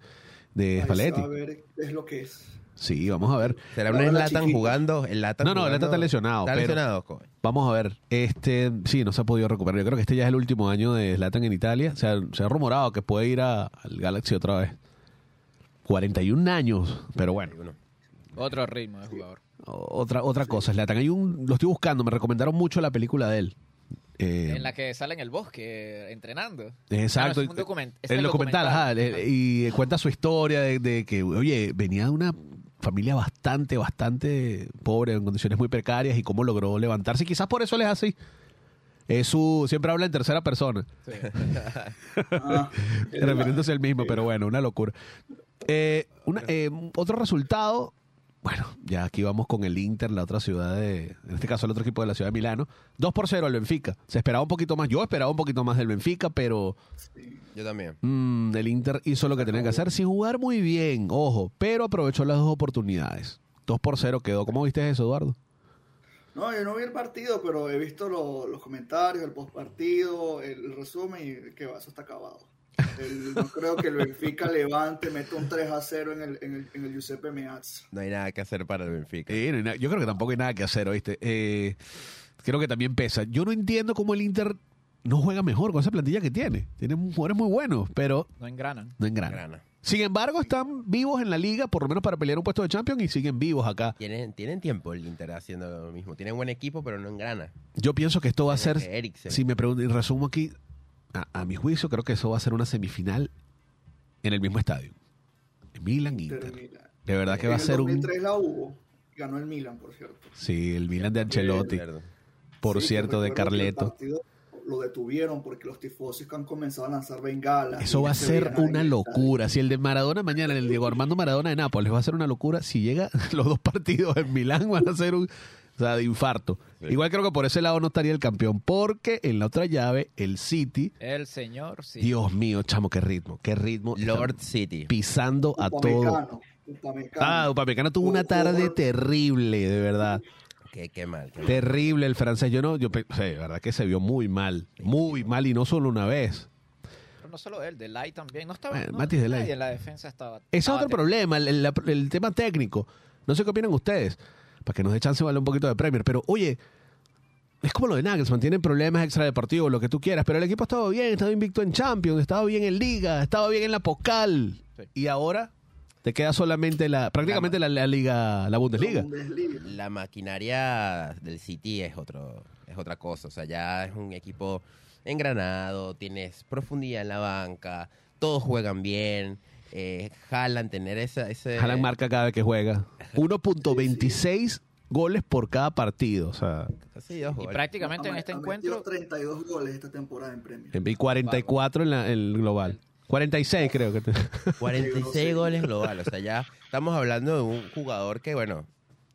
de ahí se Spalletti. va a ver qué es lo que es. Sí, vamos a ver. ¿Será un Zlatan jugando? El Zlatan No, no, el Zlatan está lesionado, Está pero- lesionado, coño. Vamos a ver. Este, sí, no se ha podido recuperar. Yo creo que este ya es el último año de Zlatan en Italia. Se ha, se ha rumorado que puede ir a- al Galaxy otra vez. 41 años, pero bueno. Otro ritmo de jugador. Otra, otra cosa, Zlatan. Hay un, lo estoy buscando, me recomendaron mucho la película de él. Eh, En la que sale en el bosque entrenando. Exacto. Ah, no, es un document- es el documental, ajá, y cuenta su historia de, de que, oye, venía de una familia bastante, bastante pobre, en condiciones muy precarias, y cómo logró levantarse. Y quizás por eso él es así. Es su, siempre habla en tercera persona, Ah, es refiriéndose al mismo, pero bueno, una locura. Eh, una- eh, otro resultado, bueno, ya aquí vamos con el Inter, la otra ciudad de, en este caso el otro equipo de la ciudad de Milano. 2 por 0 al Benfica. Se esperaba un poquito más, yo esperaba un poquito más del Benfica, pero Yo también. Mm, el Inter hizo lo que tenía que hacer sin jugar muy bien, ojo, pero aprovechó las dos oportunidades. 2 por 0 quedó. ¿Cómo viste eso, Eduardo? No, yo no vi el partido, pero he visto lo- los comentarios, el postpartido, el, el resumen y que va, eso está acabado. El- no creo que el Benfica levante, meta un 3 a 0 en el, en el, en el Giuseppe Meazza. No hay nada que hacer para el Benfica. Eh, no yo creo que tampoco hay nada que hacer, ¿oíste? Eh, creo que también pesa. Yo no entiendo cómo el Inter no juega mejor con esa plantilla que tiene. Tiene jugadores muy buenos, pero No engranan. no engrana. Grana. Sin embargo, están vivos en la liga, por lo menos para pelear un puesto de Champions, y siguen vivos acá. Tienen, tienen tiempo el Inter haciendo lo mismo. Tienen buen equipo, pero no engrana. Yo pienso que esto va a ser, si me pregunto y resumo aquí, a, a mi juicio, creo que eso va a ser una semifinal en el mismo estadio. Milan Inter. Milan. De verdad que va a en ser el un 2003 la hubo, ganó el Milan, por cierto. Sí, el Milan de Ancelotti, por Sí, cierto, de que Carleto. partido Lo detuvieron porque los tifosis han comenzado a lanzar bengalas. Eso va a ser una locura. Si el de Maradona mañana, el Diego Armando Maradona de Nápoles, va a ser una locura. Si llega los dos partidos en Milán, van a ser un. O sea, de infarto. Igual creo que por ese lado no estaría el campeón, porque en la otra llave, el City. El señor, sí. Dios mío, chamo, qué ritmo, qué ritmo. Lord City. pisando a todo. Upamecano, Upamecano. Ah, Upamecano tuvo una tarde terrible, de verdad. Qué, qué mal. qué mal. Terrible el francés. Yo no, yo, de verdad que se vio muy mal. Muy mal y no solo una vez. Pero no solo él, Delay también. No estaba. Bueno, no, Matis Delay. en la defensa estaba. Ese es otro problema, el, el- el tema técnico. No sé qué opinan ustedes, para que nos dé chance de hablar un poquito de Premier. Pero, oye, es como lo de Nagelsmann, tienen problemas extradeportivos, lo que tú quieras, pero el equipo estaba bien, estaba invicto en Champions, estaba bien en Liga, estaba bien en la Pocal. Sí. Y ahora te queda solamente la, prácticamente la, la Liga, la Bundesliga. Bundesliga. La maquinaria del City es otro es otra cosa. O sea, ya es un equipo engranado, tienes profundidad en la banca, todos juegan bien. Eh, Haaland, tener esa, ese... Haaland marca cada vez que juega. 1.26 goles por cada partido, o sea, Sí, dos Y goles. prácticamente en este ha encuentro. metido 32 goles esta temporada en Premier. y 44 en la- en el global. 46 creo que. te- 46 goles global. O sea, ya estamos hablando de un jugador que, bueno,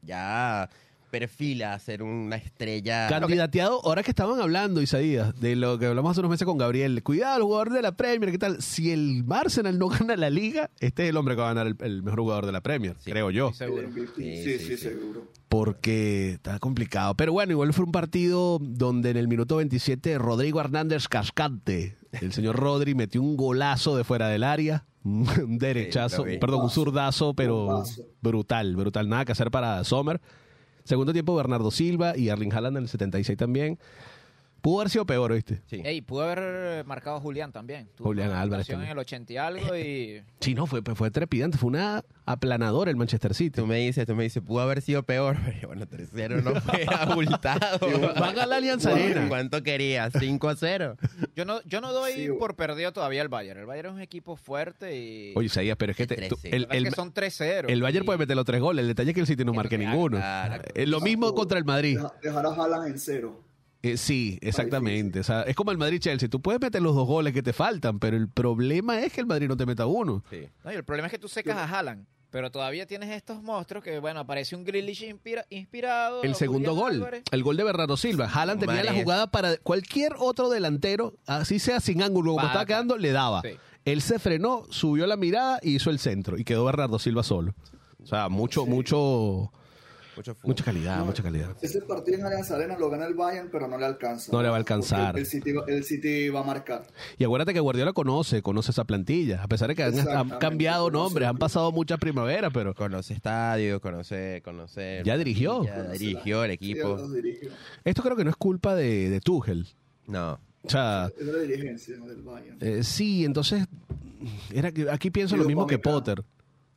ya perfila a ser una estrella. Candidateado, ahora que estaban hablando, Isaías, de lo que hablamos hace unos meses con Gabriel. Cuidado, el jugador de la Premier, ¿qué tal? Si el Arsenal no gana la liga, este es el hombre que va a ganar el, el mejor jugador de la Premier, Sí. creo yo. Seguro. Sí, Sí, sí, sí, sí. seguro. Porque está complicado. Pero bueno, igual fue un partido donde en el minuto 27 Rodrigo Hernández Cascante, el señor Rodri, metió un golazo de fuera del área. Un derechazo, perdón, un zurdazo, pero brutal, brutal. Nada que hacer para Sommer. Segundo tiempo, Bernardo Silva y Erling Haaland en el 76 también. Pudo haber sido peor, ¿viste? Sí. Ey, pudo haber marcado a Julián también. Tuvo Julián una Álvarez también. en el 80 y algo y... Sí, no, fue, fue trepidante. Fue una aplanadora el Manchester City. Tú me dices, tú me dices, pudo haber sido peor, pero bueno, 3-0 no fue abultado. Van a la Alianza Arena. ¿Cuánto querías? ¿5 a 0? Yo no, yo no doy Sí, por perdido todavía el Bayern. El Bayern es un equipo fuerte y... Oye, Isaías, pero es que te- El tú- 13. el, la verdad es el- que son 3-0. el Bayern y- puede meter los tres goles. El detalle es que el City no marque ninguno. Claro. Es lo mismo contra el Madrid. Deja- Dejar a Haaland en cero. Eh, sí, exactamente. O sea, es como el Madrid-Chelsea. Tú puedes meter los dos goles que te faltan, pero el problema es que el Madrid no te meta uno. Sí. No, y el problema es que tú secas a Haaland. Pero todavía tienes estos monstruos que, bueno, aparece un Grealish inspira- inspirado. El segundo gol, Álvarez. el gol de Bernardo Silva. Haaland tenía la jugada para cualquier otro delantero, así sea sin ángulo, como estaba quedando, le daba. Sí. Él se frenó, subió la mirada y hizo el centro. Y quedó Bernardo Silva solo. O sea, mucho, mucho, Mucho fútbol. mucha calidad, No, mucha calidad. Ese partido en Alianza Arena lo gana el Bayern, pero no le alcanza. No le va a alcanzar. El City, va- el City va a marcar. Y acuérdate que Guardiola conoce, conoce esa plantilla. A pesar de que han, cambiado nombres, han pasado muchas primaveras, pero Conoce estadio, conoce, conoce. Ya dirigió. Ya dirigió el equipo. esto creo que no es culpa de, de Tuchel. No. O sea, Es de la dirigencia del Bayern. eh, sí, entonces era que aquí pienso lo mismo que. Potter.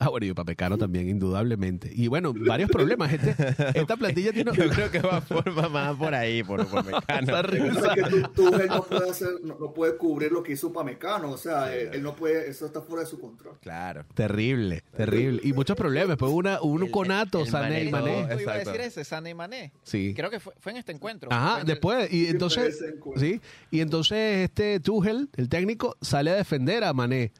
Ah, bueno, y Upamecano también, indudablemente. Y bueno, varios problemas. Este, esta plantilla tiene... Yo creo que va por, va más por ahí, por, por Mecano. Esa risa. O sea, que tú, no puede hacer, no, no puede cubrir lo que hizo Pamecano, o sea, él, él no puede, eso está fuera de su control. Claro. Terrible, terrible. Y muchos problemas. Pues una, un El- conato, el Sané y Mané, Yo iba a decir ese, Sané y Mané. Sí. Creo que fue, fue en este encuentro. Ajá, después, y entonces, sí, y entonces este Tuchel, el técnico, sale a defender a Mané.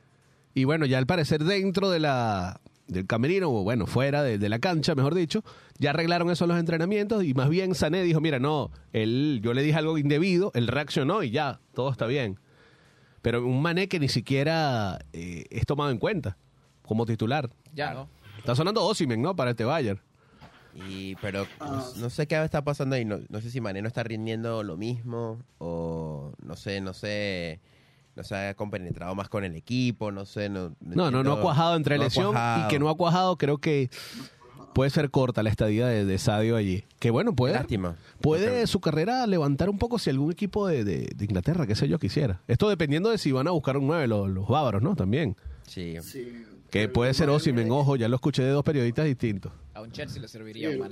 Y bueno, ya al parecer dentro de la del camerino, o bueno, fuera de, de la cancha, mejor dicho, ya arreglaron eso en los entrenamientos y más bien Sané dijo, mira, no, él, yo le dije algo indebido, él reaccionó y ya, todo está bien. Pero un Mané que ni siquiera eh, es tomado en cuenta como titular. Ya, ¿no? Está sonando Osimen, ¿no? Para este Bayern. Y, pero no, no sé qué está pasando ahí. No, no sé si Mané no está rindiendo lo mismo o no sé, no sé. No se ha compenetrado más con el equipo, no sé. No, No, no, no ha cuajado entre No lesión cuajado. y que no ha cuajado, creo que puede ser corta la estadía de, de Sadio allí. Que bueno, puede, Lástima. puede su carrera levantar un poco si algún equipo de, de- de Inglaterra, qué sé yo, quisiera. Esto dependiendo de si van a buscar un 9 los, los bávaros, ¿no? También. Sí. Sí. Que puede ser Osimen, ojo, ya lo escuché de dos periodistas distintos. A un Chelsea le serviría Sí. un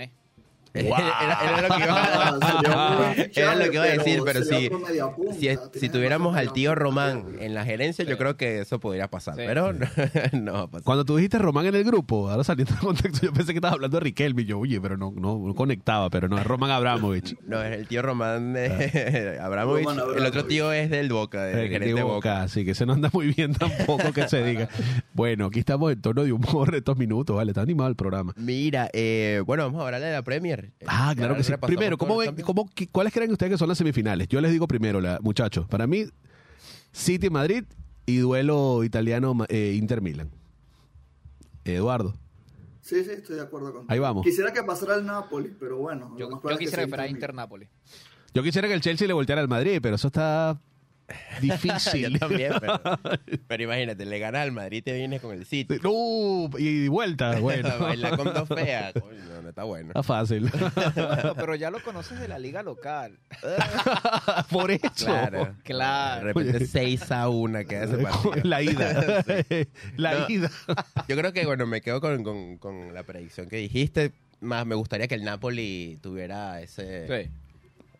Era, era lo que iba Ah, a, fichaje, era lo que iba a decir, pero si, si, tuviéramos al tío Román en la gerencia, yo creo que eso podría pasar. Sí. Pero no, no va a pasar. Cuando tú dijiste Román en el grupo, ahora saliendo del contexto, yo pensé que estabas hablando de Riquelme. y Yo, oye, pero no, no, no conectaba, pero no, es Román Abramovich. No, es el tío Román de Abramovich. Román El otro Abramovich. tío es del Boca, del gerente te de Boca. boca, así que se no anda muy bien tampoco que se diga. Bueno, aquí estamos en tono de humor estos minutos, ¿vale? Está animado el programa. Mira, eh, bueno, vamos a hablar de la Premier. Ah, Ya claro que sí. Primero, ¿cómo ven, cómo, ¿cuáles creen ustedes que son las semifinales? Yo les digo primero, la, muchachos. Para mí, City Madrid y duelo italiano eh, Inter Milan. Eduardo. Sí, sí, estoy de acuerdo con Ahí vamos. Quisiera que pasara el Napoli, pero bueno. Yo, yo quisiera que fuera Inter. Inter-Napoli. Yo quisiera que el Chelsea le volteara al Madrid, pero eso está difícil. Yo también, pero, pero imagínate, le ganas al Madrid te vienes con el City. no, y vuelta, bueno. Bailar con dos feas. Coño, no, no está bueno. Está fácil. Bueno, pero ya lo conoces de la liga local. Por eso. Claro. Claro. De repente 6 a 1 queda ese partido. La ida. La No. ida. Yo creo que, bueno, me quedo con, con- con la predicción que dijiste. Más me gustaría que el Napoli tuviera ese, Sí.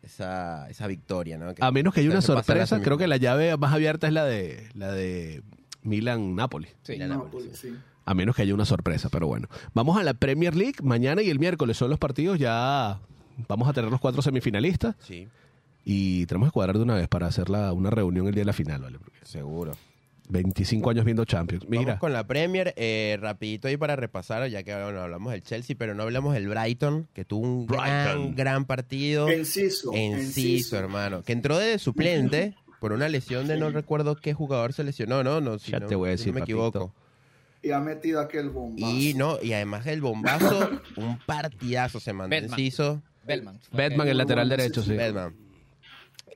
Esa, esa victoria, ¿no? Que- A menos que haya una sorpresa, creo que la llave más abierta es la de la de Milan-Napoli. Sí. A menos que haya una sorpresa, pero bueno. Vamos a la Premier League. Mañana y el miércoles son los partidos. Ya vamos a tener los cuatro semifinalistas. Sí, Y tenemos que cuadrar de una vez para hacer la- una reunión el día de la final, ¿vale? Porque seguro. 25 años viendo Champions. Mira, Vamos con la Premier, eh, rapidito ahí para repasar, ya que bueno, hablamos del Chelsea, pero no hablamos del Brighton, que tuvo un gran, Brighton. gran partido. Enciso. Enciso, hermano. Que entró de suplente por una lesión de no recuerdo qué jugador se lesionó, ¿no? no si Ya no- te voy a si decir, no me papito. equivoco. Y ha metido aquel bombazo. Y no, y además el bombazo, un partidazo se mandó. Bellman. Batman, el lateral derecho, sí, sí. Bedman.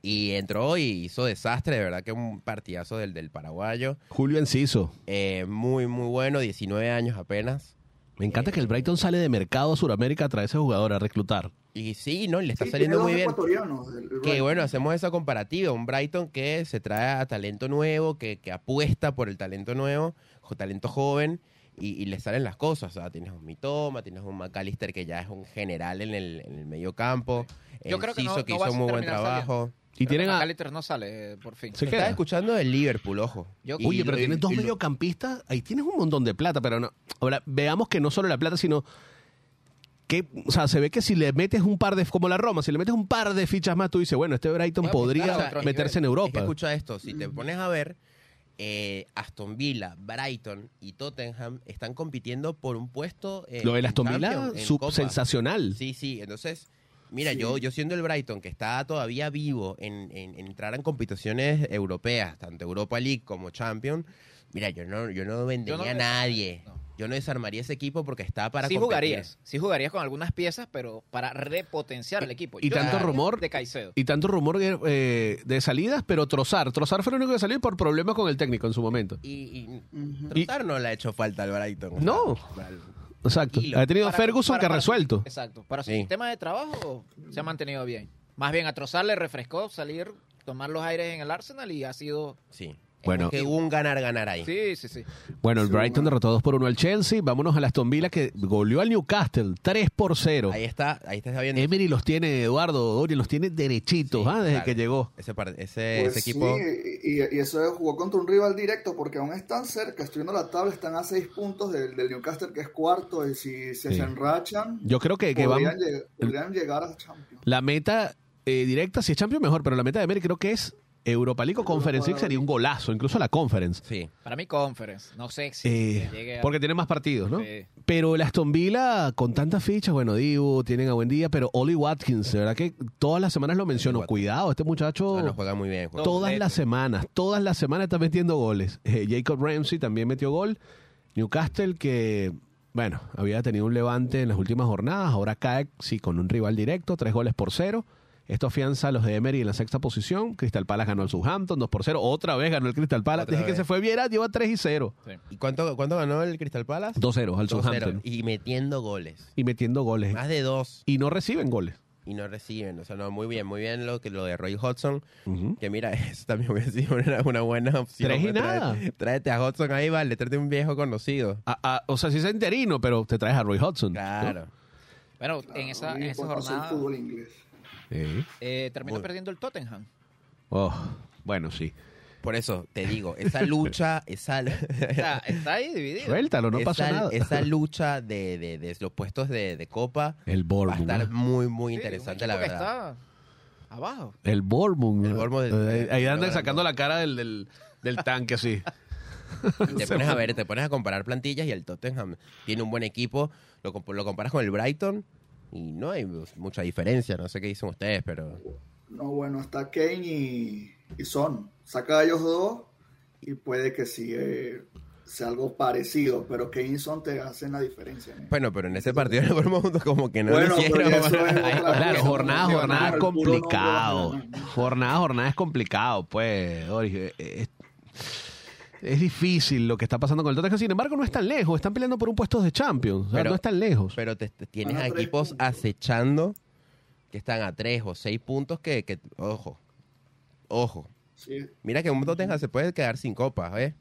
Y entró y hizo desastre, de verdad que un partidazo del, del paraguayo. Julio Enciso. Eh, muy, muy bueno, 19 años apenas. Me encanta que el Brighton sale de mercado a Sudamérica a traer ese jugador a reclutar. Y sí, ¿no? Le está Sí, saliendo muy bien. ecuatorianos, el- el Que bueno, hacemos esa comparativa. Un Brighton que se trae a talento nuevo, que, que apuesta por el talento nuevo, talento joven, y, y le salen las cosas. O sea, tienes un Mitoma, tienes un McAllister que ya es un general en el, en el medio campo. Yo creo que no- Enciso, que hizo muy buen trabajo. Y tienen a... No sale, por fin. Se queda. escuchando del Liverpool, ojo. Yo- Y Oye, pero tienes dos y mediocampistas, ahí tienes un montón de plata, pero no. Ahora, veamos que no solo la plata, sino que, o sea, se ve que si le metes un par de, como la Roma, si le metes un par de fichas más, tú dices, bueno, este Brighton podría meterse en nivel. Es que Europa. escucha esto, si te pones a ver, eh, Aston Villa, Brighton y Tottenham están compitiendo por un puesto. en- Lo del Aston Villa, sub- Copa. sensacional. Sí, sí, entonces, mira, Sí. yo, yo siendo el Brighton, que está todavía vivo en, en- en entrar en competiciones europeas, tanto Europa League como Champions, mira, yo no, yo no vendería Yo no a nadie. no. Yo no desarmaría ese equipo porque está para sí competir. jugarías, sí jugarías con algunas piezas, pero para repotenciar el equipo. y Yo tanto rumor- de Caicedo. Y tanto rumor eh, de salidas, pero Trozar. Trozar fue el único que salió por problemas con el técnico en su momento. Y. Trossard no le ha hecho falta al Brighton. o sea, No. Exacto. Tranquilo. Ha tenido Para- Ferguson para- que ha para su- resuelto. exacto. Para su Sí. sistema de trabajo se ha mantenido bien. Más bien a Trozar le refrescó salir, tomar los aires en el Arsenal y ha sido... Sí. Bueno. que un ganar-ganar ahí. Sí, sí, sí. Bueno, el Brighton derrotó 2 por 1 al Chelsea. Vámonos a la Aston Villa que goleó al Newcastle 3 por 0. Ahí está, ahí está viendo. Emery los tiene, Eduardo Doria los tiene derechitos Sí, ah, desde claro. que llegó. Ese, par- ese, Pues ese equipo. sí, y, y eso jugó contra un rival directo porque aún están cerca, estoy viendo la tabla, están a seis puntos del, del Newcastle que es cuarto y si se Sí. enrachan Yo creo que, que van, podrían, lleg- podrían llegar a Champions. la meta eh, directa, si es Champions mejor, pero la meta de Emery creo que es Europa League o Conference League sería un golazo, incluso la Conference. Sí. Para mí Conference. No sé si Eh, llegue a... porque tiene más partidos, ¿no? Sí. Pero el Aston Villa, con tantas fichas, bueno, Divo, tienen a buen día, pero Oli Watkins, de verdad que todas las semanas lo menciono. Cuidado, este muchacho. No, no juega muy bien. juega. Todas las semanas, todas las semanas está metiendo goles. Eh, Jacob Ramsey también metió gol. Newcastle que, bueno, había tenido un levante en las últimas jornadas, ahora cae, sí, con un rival directo, tres goles por cero. Esto afianza a los de Emery en la sexta posición. Crystal Palace ganó al Southampton 2 por 0. Otra vez ganó el Crystal Palace. Otra Desde que se fue Viera, lleva 3 y 0. ¿Y cuánto, cuánto ganó el Crystal Palace? 2-0 al 2-0. Southampton. Y metiendo goles. Y metiendo goles. Más de dos. Y no reciben goles. Y no reciben. O sea, no, muy bien, muy bien lo que lo de Roy Hodgson. Ujú. Que mira, eso también hubiera sido una, una buena opción. Tres y Trae- nada. Tráete a Hodgson ahí, vale. Tráete un viejo conocido. A- a- o sea, si es interino, pero te traes a Roy Hodgson. ¿no? Claro. Bueno, en esa, No en jornada fútbol inglés. Sí. eh, terminó Muy- perdiendo el Tottenham. Oh, bueno, sí. Por eso te digo, esa lucha, esa, O sea, está ahí dividido. Suéltalo, no pasa esa, nada. esa lucha de, de- de los puestos de, de copa El va a Bournemouth. estar muy, muy Sí, interesante, un la equipo que verdad. está abajo. El Bournemouth. El Bournemouth del- Eh, Ahí andan sacando la cara del, del, del tanque así. Te pones a ver, te pones a comparar plantillas y el Tottenham tiene un buen equipo, lo, comp- lo comparas con el Brighton y no hay mucha diferencia, no sé qué dicen ustedes, pero No, bueno, está Kane y, y Son. Saca a ellos dos y puede que sí eh, sea algo parecido, pero Kane y Son te hacen la diferencia. ¿no? bueno, pero en ese partido del Bournemouth como que no Bueno, lo hicieron. es Ay, claro, jornada, jornada es complicado. Jornada, jornada es complicado, pues. Doris, eh, Es, es difícil lo que está pasando con el Tottenham. Sin embargo, no es tan lejos. Están peleando por un puesto de Champions. O sea, Pero- no es tan lejos. Pero te, te- tienes a equipos acechando que están a tres o seis puntos que, que- ojo, ojo. Sí. Mira que un Tottenham se puede quedar sin copas, ¿eh?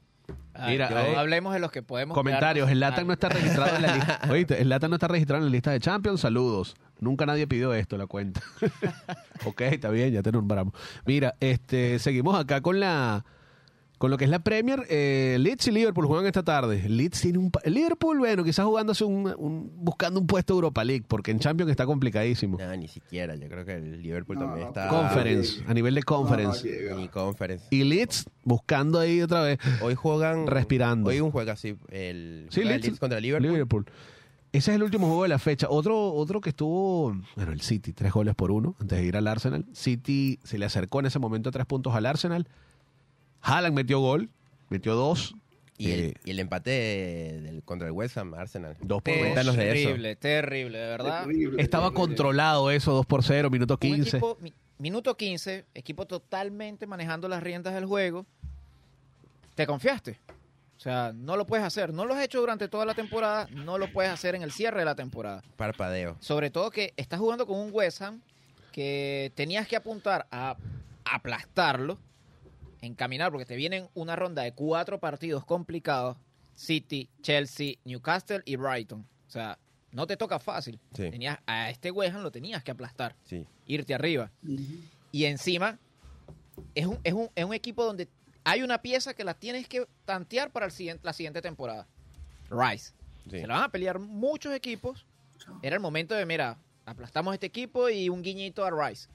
Ah, Mira, yo- eh, hablemos de los que podemos. Comentarios, quedarnos- el Latan no está registrado en la lista. Oíste, el Latan no está registrado en la lista de Champions. Saludos. Nunca nadie pidió esto, la cuenta. ok, está bien, ya te nombramos. Mira, este, seguimos acá con la con lo que es la Premier. Eh, Leeds y Liverpool juegan esta tarde. Leeds tiene un Liverpool, bueno, quizás jugándose un, un- buscando un puesto Europa League, porque en Champions está complicadísimo. No, ni siquiera. Yo creo que el Liverpool No, también está. Conference, a nivel de conference. No. Ni conference. y Leeds buscando ahí otra vez. Hoy juegan. Respirando. Hoy un juego así. El, Sí, Leeds, contra el Liverpool. Ese es el último juego de la fecha. Otro, otro que estuvo, bueno, el City, tres goles por uno antes de ir al Arsenal. City se le acercó en ese momento tres puntos al Arsenal. Haaland metió gol, metió dos. Y, el, Eh, y el empate del, contra el West Ham, Arsenal. dos por dos. Cuéntanos de eso. Terrible, terrible, de verdad. Terrible, Estaba terrible. controlado eso, dos por cero, minuto Un 15. equipo, mi- minuto 15, equipo totalmente manejando las riendas del juego. ¿Te confiaste? O sea, no lo puedes hacer. No lo has hecho durante toda la temporada, no lo puedes hacer en el cierre de la temporada. Parpadeo. Sobre todo que estás jugando con un West Ham que tenías que apuntar a aplastarlo, encaminar, porque te vienen una ronda de cuatro partidos complicados. City, Chelsea, Newcastle y Brighton. O sea, no te toca fácil. Sí. Tenías, a este West Ham lo tenías que aplastar, Sí. irte arriba. Y encima, es un, es un, es un equipo donde hay una pieza que la tienes que tantear para el siguiente, la siguiente temporada. Rice. Sí. Se la van a pelear muchos equipos. Era el momento de, mira, aplastamos este equipo y un guiñito a Rice.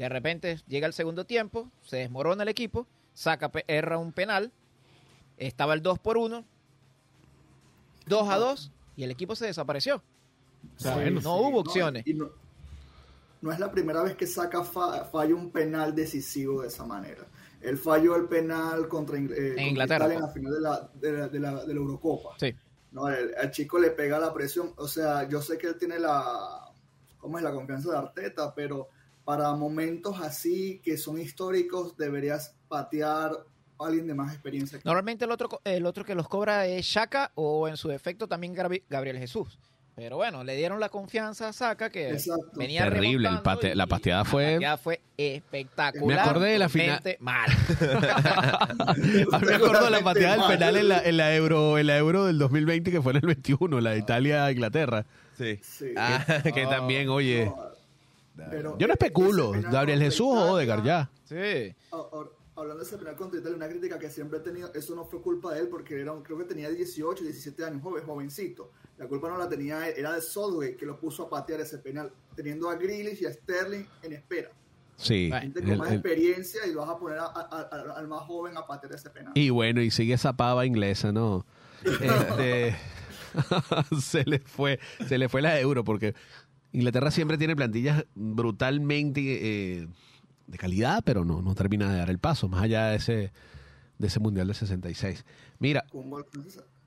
De repente llega el segundo tiempo, se desmorona el equipo, saca, erra un penal, estaba el 2 por 1, 2 a 2 y el equipo se desapareció. O sea, Sí, no sí, hubo opciones. y no, no es la primera vez que saca fa- falla un penal decisivo de esa manera. Él falló el penal contra, eh, contra Inglaterra, Italia en pues. la final de la, de la, de la- de la Eurocopa. Sí. No, el, al chico le pega la presión. O sea, yo sé que él tiene la, ¿cómo es? la confianza de Arteta, pero para momentos así que son históricos deberías patear a alguien de más experiencia. que- Normalmente el otro, el otro que los cobra es Shaka o en su defecto también Gabriel Jesús. Pero bueno, le dieron la confianza a Saka que Exacto. venía Terrible, el pate- la y pateada fue- La pateada fue espectacular. Me acordé de la final- Mal. A mí me acuerdo de la pateada del penal en la, en la Euro en la Euro del 2020 que fue en el 21, la de Italia a Inglaterra. Sí. Sí. Ah, Que también, oye, No, pero yo no especulo, Gabriel Jesús o Odegaard ya. Sí. Hablando de ese penal contra Italia, una crítica que siempre he tenido, eso no fue culpa de él porque era, un- creo que tenía 18, 17 años, joven, jovencito. La culpa no la tenía él, era de Southgate que lo puso a patear ese penal, teniendo a Grealish y a Sterling en espera. Sí. Gente con el- más experiencia y vas a poner a- a- a- al más joven a patear ese penal. y bueno, y sigue esa pava inglesa, ¿no? Este, se le fue, se le fue la Euro porque Inglaterra siempre tiene plantillas brutalmente eh, de calidad, pero no, no termina de dar el paso, más allá de ese, de ese Mundial de 66. Mira.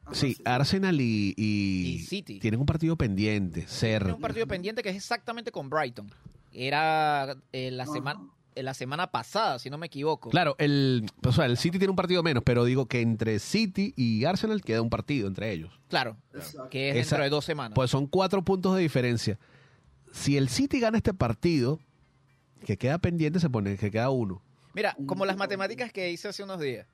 Ajá, sí, Arsenal y, y, Y City. tienen un partido pendiente, ser... Tiene un partido pendiente que es exactamente con Brighton. Era eh, la, semana, eh, la semana pasada, si no me equivoco. Claro, el, o sea, el City tiene un partido menos, pero digo que entre City y Arsenal queda un partido entre ellos. Claro, que es Esa- dentro de dos semanas. Pues son cuatro puntos de diferencia. Si el City gana este partido, que queda pendiente, se pone que queda uno. Mira, como las matemáticas que hice hace unos días.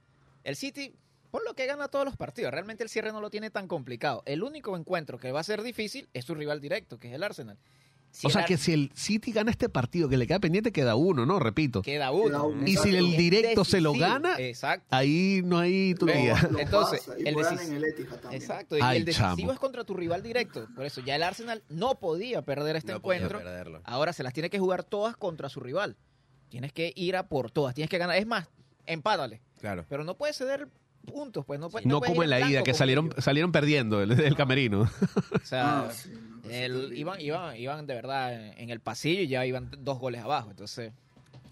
El City, por lo que gana todos los partidos, realmente el cierre no lo tiene tan complicado. El único encuentro que va a ser difícil es su rival directo, que es el Arsenal. Si o sea que si el City gana este partido, que le queda pendiente, queda uno, ¿no? Repito. queda Queda uno. Y si el directo se lo gana, Exacto. ahí no hay tu día. Entonces, pasa, y el en. Exacto. Y Ay, el decisivo chamo. es contra tu rival directo. Por eso ya el Arsenal no podía perder este No podía encuentro. perderlo. Ahora se las tiene que jugar todas contra su rival. Tienes que ir a por todas. Tienes que ganar. Es más, empátale. Claro. Pero no puedes ceder puntos. Pues no, puedes- No puedes como en la ida, que salieron, ellos. salieron perdiendo el, el camerino. O sea, Ah, sí, no, el- iban, iban, iban de verdad en, en el pasillo y ya iban dos goles abajo. Entonces,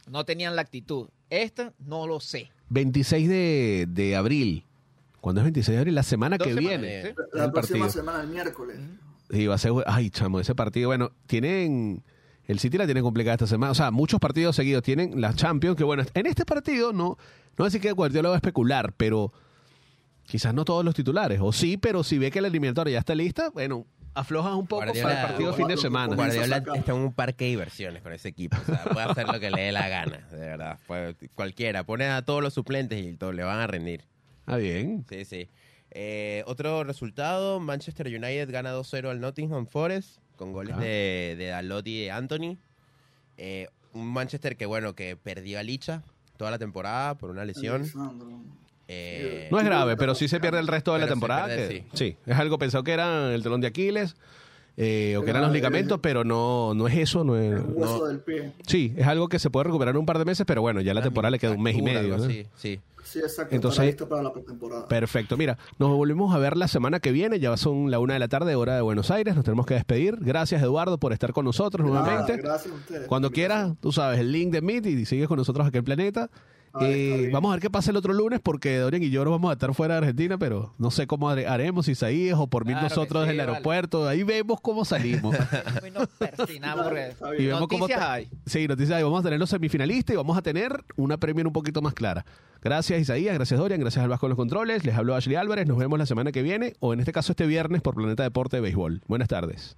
no tenían la actitud. Esta no lo sé. 26 de, de abril. ¿Cuándo es 26 de abril? La semana Dos que semanas, viene. ¿sí? La el próxima partido. semana, el miércoles. Y va a ser, ay, chamo, ese partido, bueno, tienen, el City la tiene complicada esta semana, o sea, muchos partidos seguidos tienen la Champions, que bueno, en este partido no, no decir que Guardiola va a especular, pero quizás no todos los titulares, o sí, pero si ve que la eliminatoria ya está lista, bueno, aflojas un poco Guardiola- para el partido de fin de semana. Guardiola- está en un parque de diversiones con ese equipo. O sea, puede hacer lo que le dé la gana, de verdad. Puede- cualquiera. Pone a todos los suplentes y todo, le van a rendir. Ah, bien. Sí, sí. Eh, otro resultado, Manchester United gana 2-0 al Nottingham Forest con goles Ah. de, de Dalot y de Anthony. Eh, un Manchester que, bueno, que perdió a Licha toda la temporada por una lesión. Alexandro. Eh, No es grave, pero sí se pierde el resto de la temporada. pierde, que- sí. sí, es algo pensado que era el telón de Aquiles, eh, o que eran los ligamentos, pero no, no es eso, no es... El hueso no- del pie. Sí, es algo que se puede recuperar en un par de meses, pero bueno, ya la temporada le queda un mes y medio. así, sí. Sí, exacto. Entonces- para listo para la pretemporada. Perfecto. Mira, nos volvemos a ver la semana que viene. Ya son la una de la tarde, hora de Buenos Aires. Nos tenemos que despedir. Gracias, Eduardo, por estar con nosotros Nada, nuevamente. gracias a ustedes. Cuando quieras, tú sabes, el link de Meet y sigues con nosotros aquí en Planeta. Bien. vamos a ver qué pasa el otro lunes porque Dorian y yo no vamos a estar fuera de Argentina, pero no sé cómo hare- haremos, Isaías o por mí Claro nosotros sí, del vale. aeropuerto. Ahí vemos cómo salimos. Y nos persinamos y vemos cómo noticias ta- hay. Sí, noticias hay. Vamos a tener los semifinalistas y vamos a tener una Premier un poquito más clara. Gracias Isaías, gracias Dorian, gracias al Vasco en los controles. Les habló Ashley Álvarez. Nos vemos la semana que viene o en este caso este viernes por Planeta Deporte de Béisbol. Buenas tardes.